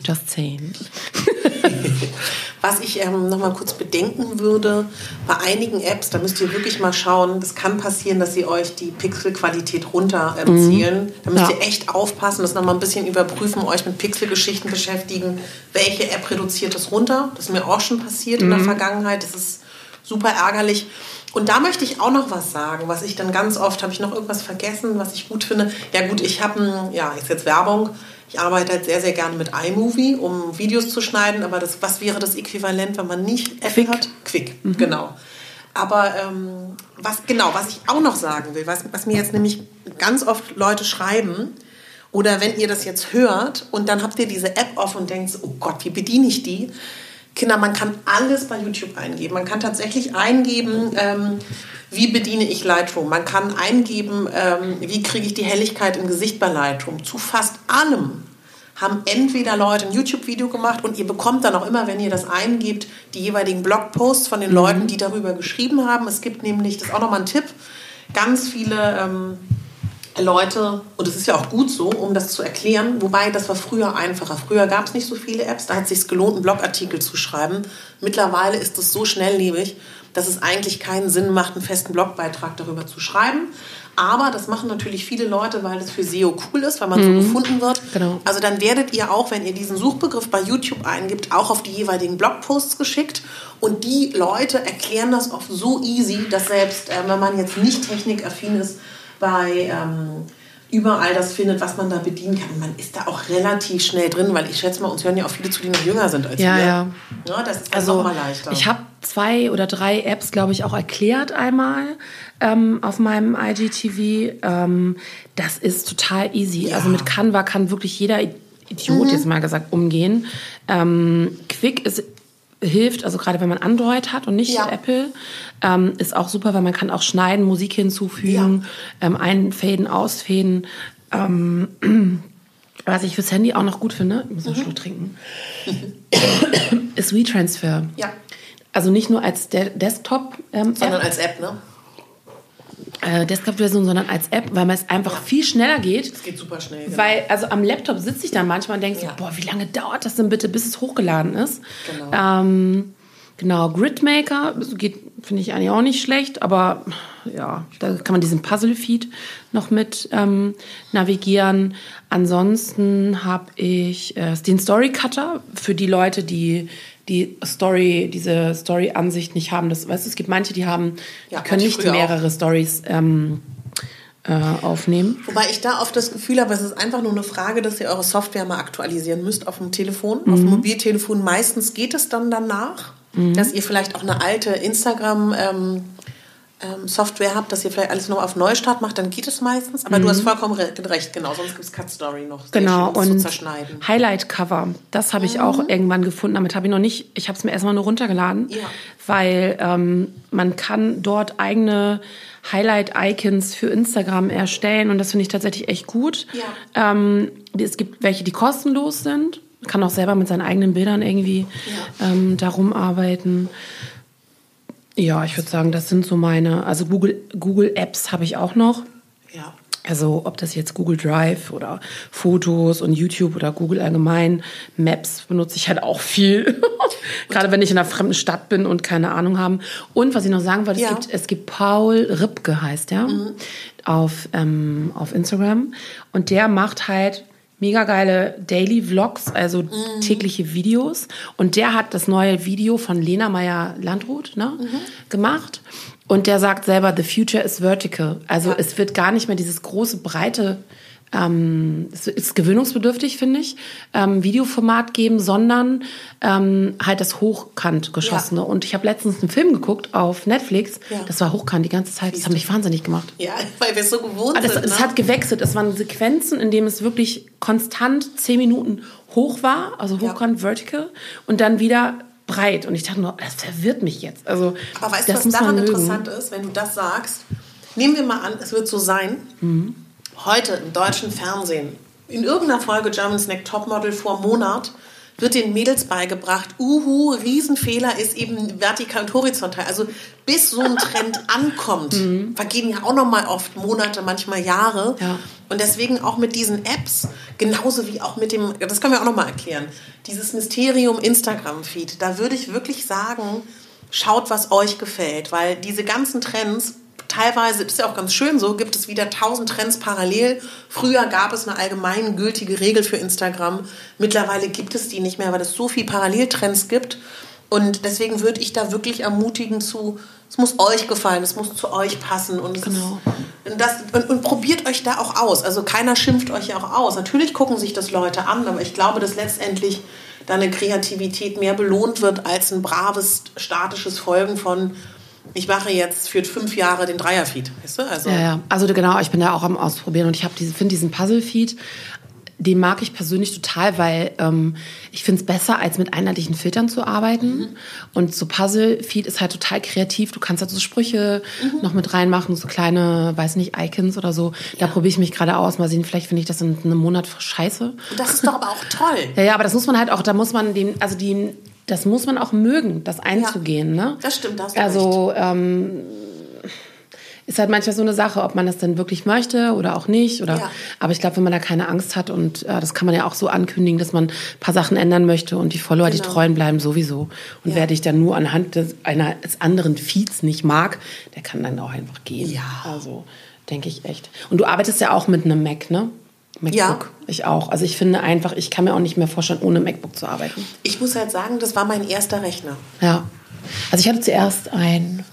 Just saying. Was ich ähm, noch mal kurz bedenken würde, bei einigen Apps, da müsst ihr wirklich mal schauen, es kann passieren, dass sie euch die Pixelqualität runterziehen. Mhm. Da müsst ja. ihr echt aufpassen, das noch mal ein bisschen überprüfen, euch mit Pixelgeschichten beschäftigen. Welche App reduziert das runter? Das ist mir auch schon passiert mhm. in der mhm. Vergangenheit. Das ist super ärgerlich. Und da möchte ich auch noch was sagen, was ich dann ganz oft, habe ich noch irgendwas vergessen, was ich gut finde. Ja gut, ich habe, ja, ist jetzt Werbung, ich arbeite halt sehr, sehr gerne mit iMovie, um Videos zu schneiden, aber das, was wäre das Äquivalent, wenn man nicht Apple hat? Quick, mhm. genau. Aber ähm, was genau, was ich auch noch sagen will, was, was mir jetzt nämlich ganz oft Leute schreiben, oder wenn ihr das jetzt hört und dann habt ihr diese App auf und denkt, oh Gott, wie bediene ich die? Kinder, man kann alles bei YouTube eingeben. Man kann tatsächlich eingeben, ähm, wie bediene ich Lightroom. Man kann eingeben, ähm, wie kriege ich die Helligkeit im Gesicht bei Lightroom. Zu fast allem haben entweder Leute ein YouTube-Video gemacht und ihr bekommt dann auch immer, wenn ihr das eingebt, die jeweiligen Blogposts von den mhm. Leuten, die darüber geschrieben haben. Es gibt nämlich, das ist auch nochmal ein Tipp, ganz viele ähm, Leute, und es ist ja auch gut so, um das zu erklären, wobei das war früher einfacher. Früher gab es nicht so viele Apps, da hat es sich gelohnt, einen Blogartikel zu schreiben. Mittlerweile ist es so schnelllebig, dass es eigentlich keinen Sinn macht, einen festen Blogbeitrag darüber zu schreiben. Aber das machen natürlich viele Leute, weil das für SEO cool ist, weil man mhm. so gefunden wird. Genau. Also dann werdet ihr auch, wenn ihr diesen Suchbegriff bei YouTube eingibt, auch auf die jeweiligen Blogposts geschickt. Und die Leute erklären das oft so easy, dass selbst äh, wenn man jetzt nicht technikaffin ist, bei ähm, überall das findet, was man da bedienen kann. Man ist da auch relativ schnell drin, weil ich schätze mal, uns hören ja auch viele zu, die noch jünger sind als ja, wir. Ja, ja. Das ist also, mal leichter. Ich habe zwei oder drei Apps, glaube ich, auch erklärt einmal ähm, auf meinem IGTV. Ähm, das ist total easy. Ja. Also mit Canva kann wirklich jeder Idiot, mhm. jetzt mal gesagt, umgehen. Ähm, Quick ist hilft, also gerade wenn man Android hat und nicht ja. Apple, ähm, ist auch super, weil man kann auch schneiden, Musik hinzufügen, ja. ähm, einfäden, ausfäden. Ähm, was ich fürs Handy auch noch gut finde, ich muss einen mhm. Schluck trinken, ist WeTransfer. Ja. Also nicht nur als De Desktop, ähm, sondern als App, ne? Äh, Desktop-Version, sondern als App, weil es einfach ja. viel schneller geht. Es geht super schnell. Genau. Weil, also am Laptop sitze ich dann manchmal und denke ja. so, boah, wie lange dauert das denn bitte, bis es hochgeladen ist? Genau. Ähm, genau, Gridmaker geht, finde ich eigentlich auch nicht schlecht, aber ja, da kann man diesen Puzzle-Feed noch mit ähm, navigieren. Ansonsten habe ich äh, den Story Cutter für die Leute, die die Story, diese Story-Ansicht nicht haben. Das, weißt, es gibt manche, die haben, ja, die können nicht mehrere. Stories ähm, äh, aufnehmen. Wobei ich da oft das Gefühl habe, es ist einfach nur eine Frage, dass ihr eure Software mal aktualisieren müsst auf dem Telefon, mhm. auf dem Mobiltelefon. Meistens geht es dann danach, mhm. dass ihr vielleicht auch eine alte Instagram ähm, ähm, Software habt, dass ihr vielleicht alles noch auf Neustart macht, dann geht es meistens. Aber mhm. du hast vollkommen recht, genau. Sonst gibt es Cut Story noch. Genau, und zu zerschneiden. Highlight Cover, das habe ich mhm. auch irgendwann gefunden. Damit habe ich noch nicht, ich habe es mir erstmal nur runtergeladen, ja. weil ähm, man kann dort eigene Highlight-Icons für Instagram erstellen und das finde ich tatsächlich echt gut. Ja. Ähm, es gibt welche, die kostenlos sind. Man kann auch selber mit seinen eigenen Bildern irgendwie ja. ähm, darum arbeiten. Ja, ich würde sagen, das sind so meine, also Google, Google Apps habe ich auch noch. Ja. Also ob das jetzt Google Drive oder Fotos und YouTube oder Google allgemein, Maps benutze ich halt auch viel. Gerade wenn ich in einer fremden Stadt bin und keine Ahnung habe. Und was ich noch sagen wollte, ja. es, gibt, es gibt Paul Ripke heißt der mhm. auf, ähm, auf Instagram. Und der macht halt mega geile Daily Vlogs, also mhm. tägliche Videos. Und der hat das neue Video von Lena Meyer Landrut ne, mhm. gemacht. Und der sagt selber, the future is vertical. Also ja. es wird gar nicht mehr dieses große, breite ähm, es ist gewöhnungsbedürftig, finde ich, ähm, Videoformat geben, sondern ähm, halt das hochkant geschossene. Ja. Und ich habe letztens einen Film geguckt auf Netflix, ja. das war hochkant die ganze Zeit, das hat mich wahnsinnig gemacht. Ja, weil wir es so gewohnt Aber das, sind. Es ne? hat gewechselt, es waren Sequenzen, in denen es wirklich konstant zehn Minuten hoch war, also hochkant, ja. vertical, und dann wieder breit. Und ich dachte nur, das verwirrt mich jetzt. Also, Aber weißt du, was daran interessant ist, wenn du das sagst? Nehmen wir mal an, es wird so sein, mhm heute im deutschen Fernsehen in irgendeiner Folge Germany's Next Topmodel vor Monat wird den Mädels beigebracht, uhu, Riesenfehler ist eben vertikal und horizontal. Also bis so ein Trend ankommt, mhm. vergehen ja auch noch mal oft Monate, manchmal Jahre. Ja. Und deswegen auch mit diesen Apps, genauso wie auch mit dem, das können wir auch noch mal erklären, dieses Mysterium Instagram-Feed, da würde ich wirklich sagen, schaut, was euch gefällt, weil diese ganzen Trends teilweise, das ist ja auch ganz schön so, gibt es wieder tausend Trends parallel. Früher gab es eine allgemeingültige Regel für Instagram. Mittlerweile gibt es die nicht mehr, weil es so viel Paralleltrends gibt. Und deswegen würde ich da wirklich ermutigen zu, es muss euch gefallen, es muss zu euch passen. Und, genau. ist, das, und, und, probiert euch da auch aus. Also keiner schimpft euch ja auch aus. Natürlich gucken sich das Leute an, aber ich glaube, dass letztendlich deine Kreativität mehr belohnt wird als ein braves, statisches Folgen von ich mache jetzt für fünf Jahre den Dreier-Feed. Weißt du? also, ja, ja. Also genau, ich bin da auch am Ausprobieren und ich diese, finde diesen Puzzle-Feed, den mag ich persönlich total, weil ähm, ich finde es besser, als mit einheitlichen Filtern zu arbeiten. Mhm. Und so Puzzle-Feed ist halt total kreativ. Du kannst halt so Sprüche mhm. noch mit reinmachen, so kleine, weiß nicht, Icons oder so. Da ja. probiere ich mich gerade aus. Mal sehen, vielleicht finde ich das in einem Monat scheiße. Das ist doch aber auch toll. ja, ja, aber das muss man halt auch, da muss man den, also die das muss man auch mögen, das einzugehen. Ja, ne? Das stimmt, das Also ähm, ist halt manchmal so eine Sache, ob man das denn wirklich möchte oder auch nicht. Oder, ja. Aber ich glaube, wenn man da keine Angst hat und äh, das kann man ja auch so ankündigen, dass man ein paar Sachen ändern möchte und die Follower, genau. die treuen bleiben sowieso. Und ja. wer dich dann nur anhand des, eines anderen Feeds nicht mag, der kann dann auch einfach gehen. Ja. Also denke ich echt. Und du arbeitest ja auch mit einem Mac, ne? MacBook. Ja. Ich auch. Also ich finde einfach, ich kann mir auch nicht mehr vorstellen, ohne MacBook zu arbeiten. Ich muss halt sagen, das war mein erster Rechner. Ja. Also ich hatte zuerst ein,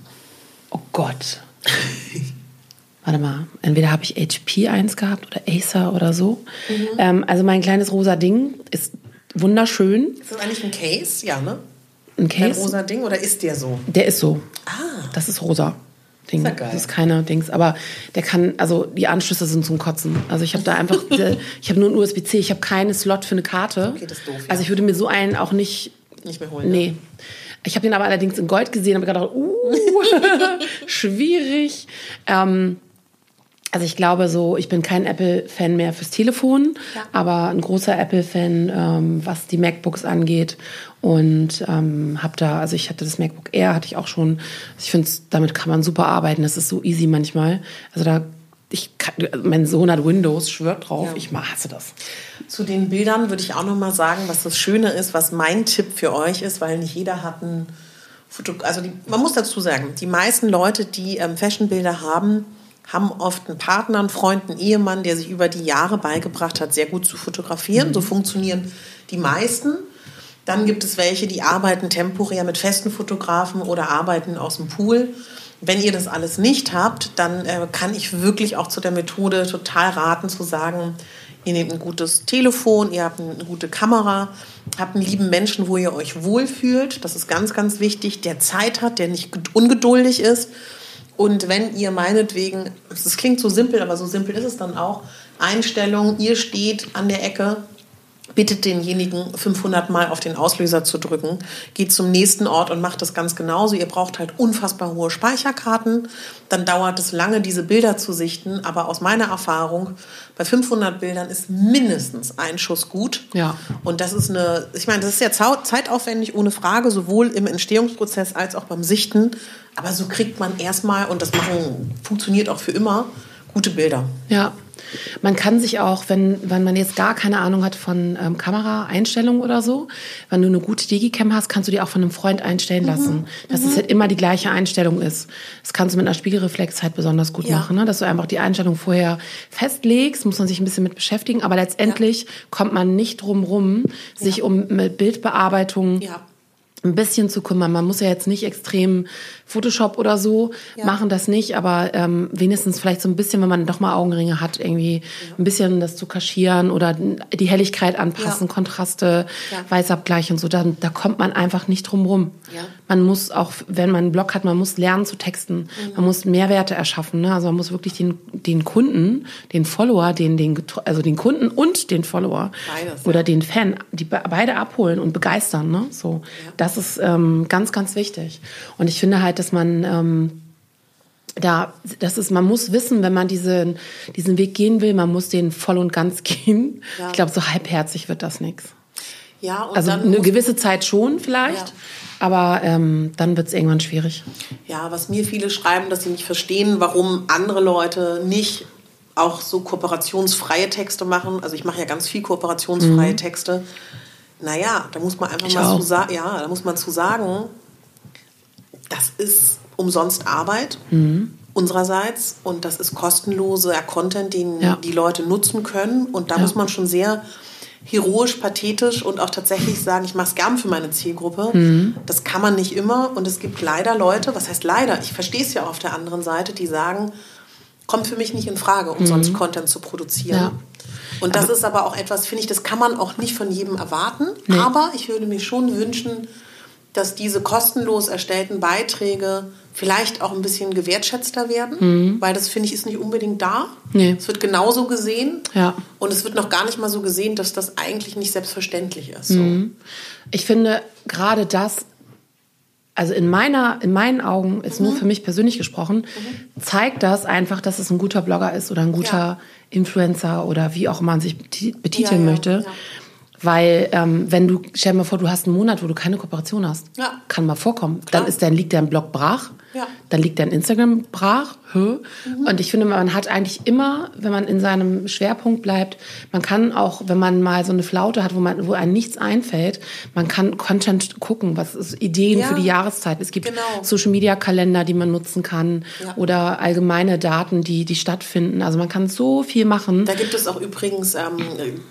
oh Gott. Warte mal, entweder habe ich HP eins gehabt oder Acer oder so. Mhm. Ähm, also mein kleines rosa Ding ist wunderschön. Ist das eigentlich ein Case? Ja, ne? Ein Case? Ein rosa Ding oder ist der so? Der ist so. Ah. Das ist rosa. Ding. Das ist, das ist keine Dings, aber der kann, also die Anschlüsse sind zum Kotzen. Also ich habe da einfach, ich habe nur ein USB-C, ich habe keinen Slot für eine Karte. Okay, das ist doof. Ja. Also ich würde mir so einen auch nicht, nicht mehr holen. Nee. Ne? Ich habe den aber allerdings in Gold gesehen habe gedacht, uh, schwierig. Ähm, also ich glaube so, ich bin kein Apple-Fan mehr fürs Telefon, ja. aber ein großer Apple-Fan, ähm, was die MacBooks angeht. Und ähm, habe da, also ich hatte das MacBook Air, hatte ich auch schon. Ich finde, damit kann man super arbeiten. Das ist so easy manchmal. Also da, ich kann, mein Sohn hat Windows, schwört drauf. Ja. Ich hasse das. Zu den Bildern würde ich auch noch mal sagen, was das Schöne ist, was mein Tipp für euch ist, weil nicht jeder hat ein Foto. Also die, man muss dazu sagen, die meisten Leute, die ähm, Fashionbilder haben, haben oft einen Partner, einen Freund, einen Ehemann, der sich über die Jahre beigebracht hat, sehr gut zu fotografieren. Mhm. So funktionieren die meisten. Dann gibt es welche, die arbeiten temporär mit festen Fotografen oder arbeiten aus dem Pool. Wenn ihr das alles nicht habt, dann äh, kann ich wirklich auch zu der Methode total raten, zu sagen, ihr nehmt ein gutes Telefon, ihr habt eine gute Kamera, habt einen lieben Menschen, wo ihr euch wohlfühlt. Das ist ganz, ganz wichtig, der Zeit hat, der nicht ungeduldig ist und wenn ihr meinetwegen, das klingt so simpel, aber so simpel ist es dann auch, Einstellung, ihr steht an der Ecke bittet denjenigen 500 Mal auf den Auslöser zu drücken, geht zum nächsten Ort und macht das ganz genauso. Ihr braucht halt unfassbar hohe Speicherkarten, dann dauert es lange, diese Bilder zu sichten, aber aus meiner Erfahrung, bei 500 Bildern ist mindestens ein Schuss gut. Ja. Und das ist eine, ich meine, das ist ja zeitaufwendig ohne Frage, sowohl im Entstehungsprozess als auch beim Sichten, aber so kriegt man erstmal, und das machen, funktioniert auch für immer, gute Bilder. Ja. Man kann sich auch, wenn, wenn man jetzt gar keine Ahnung hat von ähm, Kameraeinstellungen oder so, wenn du eine gute Digicam hast, kannst du die auch von einem Freund einstellen mhm. lassen, dass mhm. es halt immer die gleiche Einstellung ist. Das kannst du mit einer Spiegelreflex halt besonders gut ja. machen, ne? dass du einfach die Einstellung vorher festlegst, muss man sich ein bisschen mit beschäftigen, aber letztendlich ja. kommt man nicht drum rum, sich ja. um Bildbearbeitung ein bisschen zu kümmern. Man muss ja jetzt nicht extrem Photoshop oder so ja. machen, das nicht, aber ähm, wenigstens vielleicht so ein bisschen, wenn man doch mal Augenringe hat, irgendwie ja. ein bisschen das zu kaschieren oder die Helligkeit anpassen, ja. Kontraste, Weißabgleich und so. Da, da kommt man einfach nicht drum rum. Man muss auch, wenn man einen Blog hat, man muss lernen zu texten. Mhm. Man muss Mehrwerte erschaffen. Ne? Also man muss wirklich den, den Kunden, den Follower, den, den, also den Kunden und den Follower Beides, oder den Fan, die beide abholen und begeistern. Ne? So, das ist ähm, ganz, ganz wichtig. Und ich finde halt, dass man ähm, da, das ist, man muss wissen, wenn man diesen, diesen Weg gehen will, man muss den voll und ganz gehen. Ja. Ich glaube, so halbherzig wird das nichts. Ja, und also eine gewisse Zeit schon vielleicht, ja. Aber ähm, dann wird es irgendwann schwierig. Ja, was mir viele schreiben, dass sie nicht verstehen, warum andere Leute nicht auch so kooperationsfreie Texte machen. Also ich mache ja ganz viel kooperationsfreie mhm. Texte. Naja, da muss man einfach ich mal zu sagen, ja, da muss man zu sagen, das ist umsonst Arbeit. Mhm unsererseits und das ist kostenloser Content, den ja. die Leute nutzen können und da ja. muss man schon sehr heroisch, pathetisch und auch tatsächlich sagen, ich mache es gern für meine Zielgruppe. Mhm. Das kann man nicht immer und es gibt leider Leute, was heißt leider, ich verstehe es ja auch auf der anderen Seite, die sagen, kommt für mich nicht in Frage, umsonst mhm. Content zu produzieren. Ja. Und das aber ist aber auch etwas, finde ich, das kann man auch nicht von jedem erwarten. Nee. Aber ich würde mir schon wünschen, dass diese kostenlos erstellten Beiträge vielleicht auch ein bisschen gewertschätzter werden, mhm. weil das finde ich ist nicht unbedingt da. Nee. Es wird genauso gesehen ja. und es wird noch gar nicht mal so gesehen, dass das eigentlich nicht selbstverständlich ist. So. Mhm. Ich finde gerade das, also in meiner, in meinen Augen, ist mhm. nur für mich persönlich gesprochen, mhm. zeigt das einfach, dass es ein guter Blogger ist oder ein guter ja. Influencer oder wie auch immer man sich betiteln ja, möchte. Weil ähm, wenn du, stell dir mal vor, du hast einen Monat, wo du keine Kooperation hast, ja. kann mal vorkommen. Klar. Dann ist dein, liegt dein Blog brach. Ja. Dann liegt dein Instagram brach. Hä? Und ich finde, man hat eigentlich immer, wenn man in seinem Schwerpunkt bleibt, man kann auch, wenn man mal so eine Flaute hat, wo man, wo einem nichts einfällt, man kann Content gucken, was ist Ideen Ja. für die Jahreszeit. Es gibt Genau. Social Media Kalender, die man nutzen kann Ja. oder allgemeine Daten, die, die stattfinden. Also man kann so viel machen. Da gibt es auch übrigens ähm,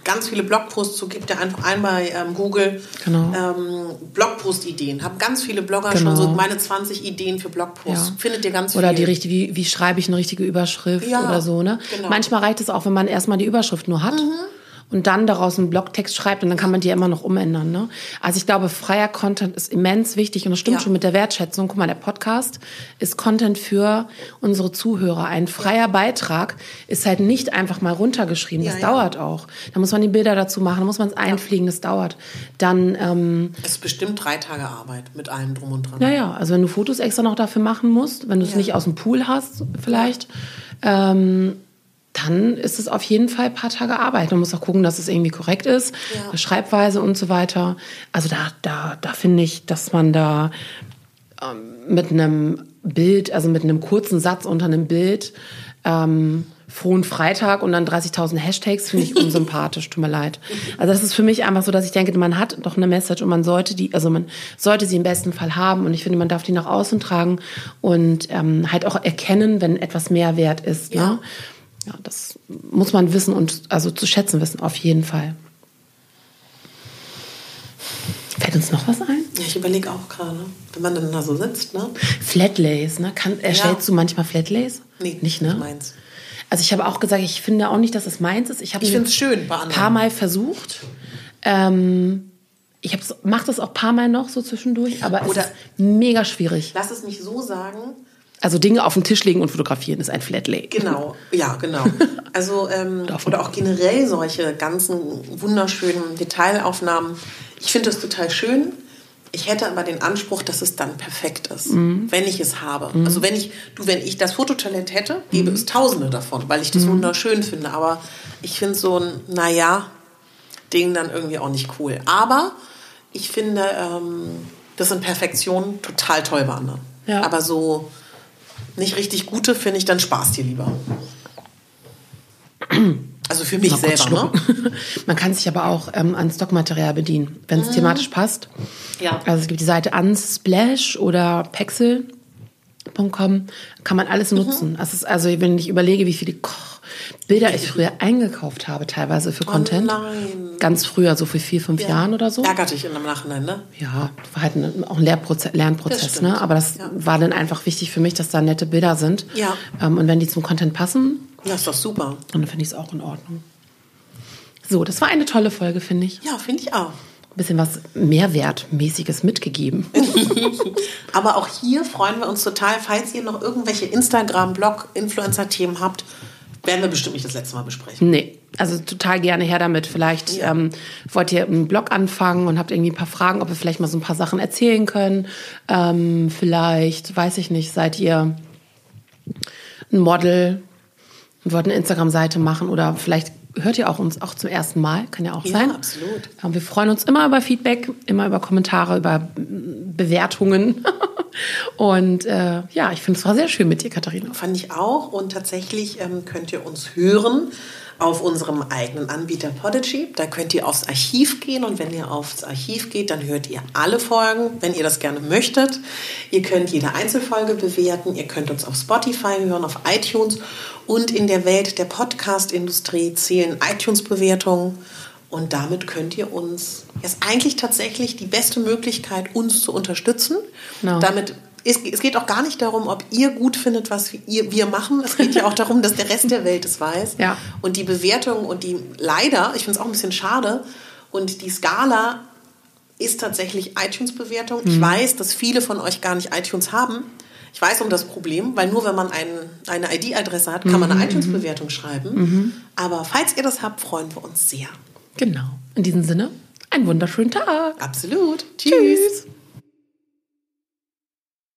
ganz viele Blogposts zu. Gibt ja einfach ein bei ähm, Google Genau. ähm, Blogpost-Ideen. Haben ganz viele Blogger Genau. schon so meine 20 Ideen für Blogposts. Ja. Findet ihr ganz Oder viel. die richtige, wie, wie schreibe ich eine richtige Überschrift Ja, oder so, ne? genau. Manchmal reicht es auch, wenn man erstmal die Überschrift nur hat und dann daraus einen Blogtext schreibt und dann kann man die ja immer noch umändern, ne? Also ich glaube, freier Content ist immens wichtig und das stimmt Ja. schon mit der Wertschätzung. Guck mal, der Podcast ist Content für unsere Zuhörer. Ein freier Beitrag ist halt nicht einfach mal runtergeschrieben. Das Ja, dauert auch. Da muss man die Bilder dazu machen, da muss man es einfliegen, das dauert. Dann, ähm, Es ist bestimmt drei Tage Arbeit mit allem drum und dran. ja, ja, also wenn du Fotos extra noch dafür machen musst, wenn du es nicht aus dem Pool hast, vielleicht, ähm, dann ist es auf jeden Fall ein paar Tage Arbeit. Man muss auch gucken, dass es irgendwie korrekt ist, Ja. Schreibweise und so weiter. Also da, da, da finde ich, dass man da ähm, mit einem Bild, also mit einem kurzen Satz unter einem Bild, ähm, frohen Freitag und dann 30.000 Hashtags finde ich unsympathisch, tut mir leid. Also das ist für mich einfach so, dass ich denke, man hat doch eine Message und man sollte die, also man sollte sie im besten Fall haben und ich finde, man darf die nach außen tragen und ähm, halt auch erkennen, wenn etwas mehr wert ist. Ja. Ne? Ja, das muss man wissen und also zu schätzen wissen, auf jeden Fall. Fällt uns noch was ein? Ja, ich überlege auch gerade, wenn man dann da so sitzt, ne? Flatlays, ne? Kann, erstellst du manchmal Flatlays? Nee, nicht, ne? nicht meins. Also ich habe auch gesagt, ich finde auch nicht, dass es meins ist. Ich, habe find's schön ein paar Mal versucht. Ähm, ich mache das auch ein paar Mal noch so zwischendurch, aber es Oder- ist mega schwierig. Lass es mich so sagen, Also Dinge auf den Tisch legen und fotografieren ist ein Flatlay. Genau, ja, genau. Also, ähm, oder auch generell solche ganzen wunderschönen Detailaufnahmen. Ich finde das total schön. Ich hätte aber den Anspruch, dass es dann perfekt ist, Mhm. wenn ich es habe. Also wenn ich, du, wenn ich das Fototalent hätte, gäbe Mhm. es Tausende davon, weil ich das wunderschön finde. Aber ich finde so ein, naja, Ding dann irgendwie auch nicht cool. Aber ich finde, ähm, das sind Perfektionen total toll bei anderen. Ja. Aber so nicht richtig gute finde ich, dann Spaß dir lieber. Also für mich selber, ne? Man kann sich aber auch ähm, an Stockmaterial bedienen, wenn es thematisch passt. Ja. Also es gibt die Seite Unsplash oder Pexel.com, kann man alles nutzen. Das ist also, wenn ich überlege, wie viele Kochbilder ich früher eingekauft habe, teilweise für Content. nein. Ganz früher, so für vier, fünf Jahren oder so. Ärgert dich in dem Nachhinein, ne? Ja, war halt ein, auch ein Lehrproze Das Lernprozess, ne? Aber das Ja. war dann einfach wichtig für mich, dass da nette Bilder sind. Ja. Ähm, und wenn die zum Content passen, Ja, ist doch super. dann finde ich es auch in Ordnung. So, das war eine tolle Folge, finde ich. Ja, finde ich auch. Ein bisschen was Mehrwertmäßiges mitgegeben. Aber auch hier freuen wir uns total, falls ihr noch irgendwelche Instagram, Blog, Influencer-Themen habt, werden wir bestimmt nicht das letzte Mal besprechen. Nee, also total gerne her damit. Vielleicht ähm, wollt ihr einen Blog anfangen und habt irgendwie ein paar Fragen, ob wir vielleicht mal so ein paar Sachen erzählen können. Ähm, vielleicht, weiß ich nicht, seid ihr ein Model und wollt eine Instagram-Seite machen oder vielleicht hört ihr auch uns auch zum ersten Mal, kann ja auch Ja, sein. absolut. Ähm, wir freuen uns immer über Feedback, immer über Kommentare, über Bewertungen. Und äh, ja, ich finde es war sehr schön mit dir, Katharina. Fand ich auch. Und tatsächlich ähm, könnt ihr uns hören auf unserem eigenen Anbieter Podigy. Da könnt ihr aufs Archiv gehen und wenn ihr aufs Archiv geht, dann hört ihr alle Folgen, wenn ihr das gerne möchtet. Ihr könnt jede Einzelfolge bewerten. Ihr könnt uns auf Spotify hören, auf iTunes. Und in der Welt der Podcast-Industrie zählen iTunes-Bewertungen. Und damit könnt ihr uns, das ist eigentlich tatsächlich die beste Möglichkeit, uns zu unterstützen. Genau. Damit es, es geht auch gar nicht darum, ob ihr gut findet, was wir, wir machen. Es geht ja auch darum, dass der Rest der Welt es weiß. Ja. Und die Bewertung und die, leider, ich finde es auch ein bisschen schade, und die Skala ist tatsächlich iTunes-Bewertung. Ich weiß, dass viele von euch gar nicht iTunes haben. Ich weiß um das Problem, weil nur wenn man ein, eine ID-Adresse hat, kann man eine iTunes-Bewertung schreiben. Aber falls ihr das habt, freuen wir uns sehr. Genau. In diesem Sinne, einen wunderschönen Tag. Absolut. Tschüss.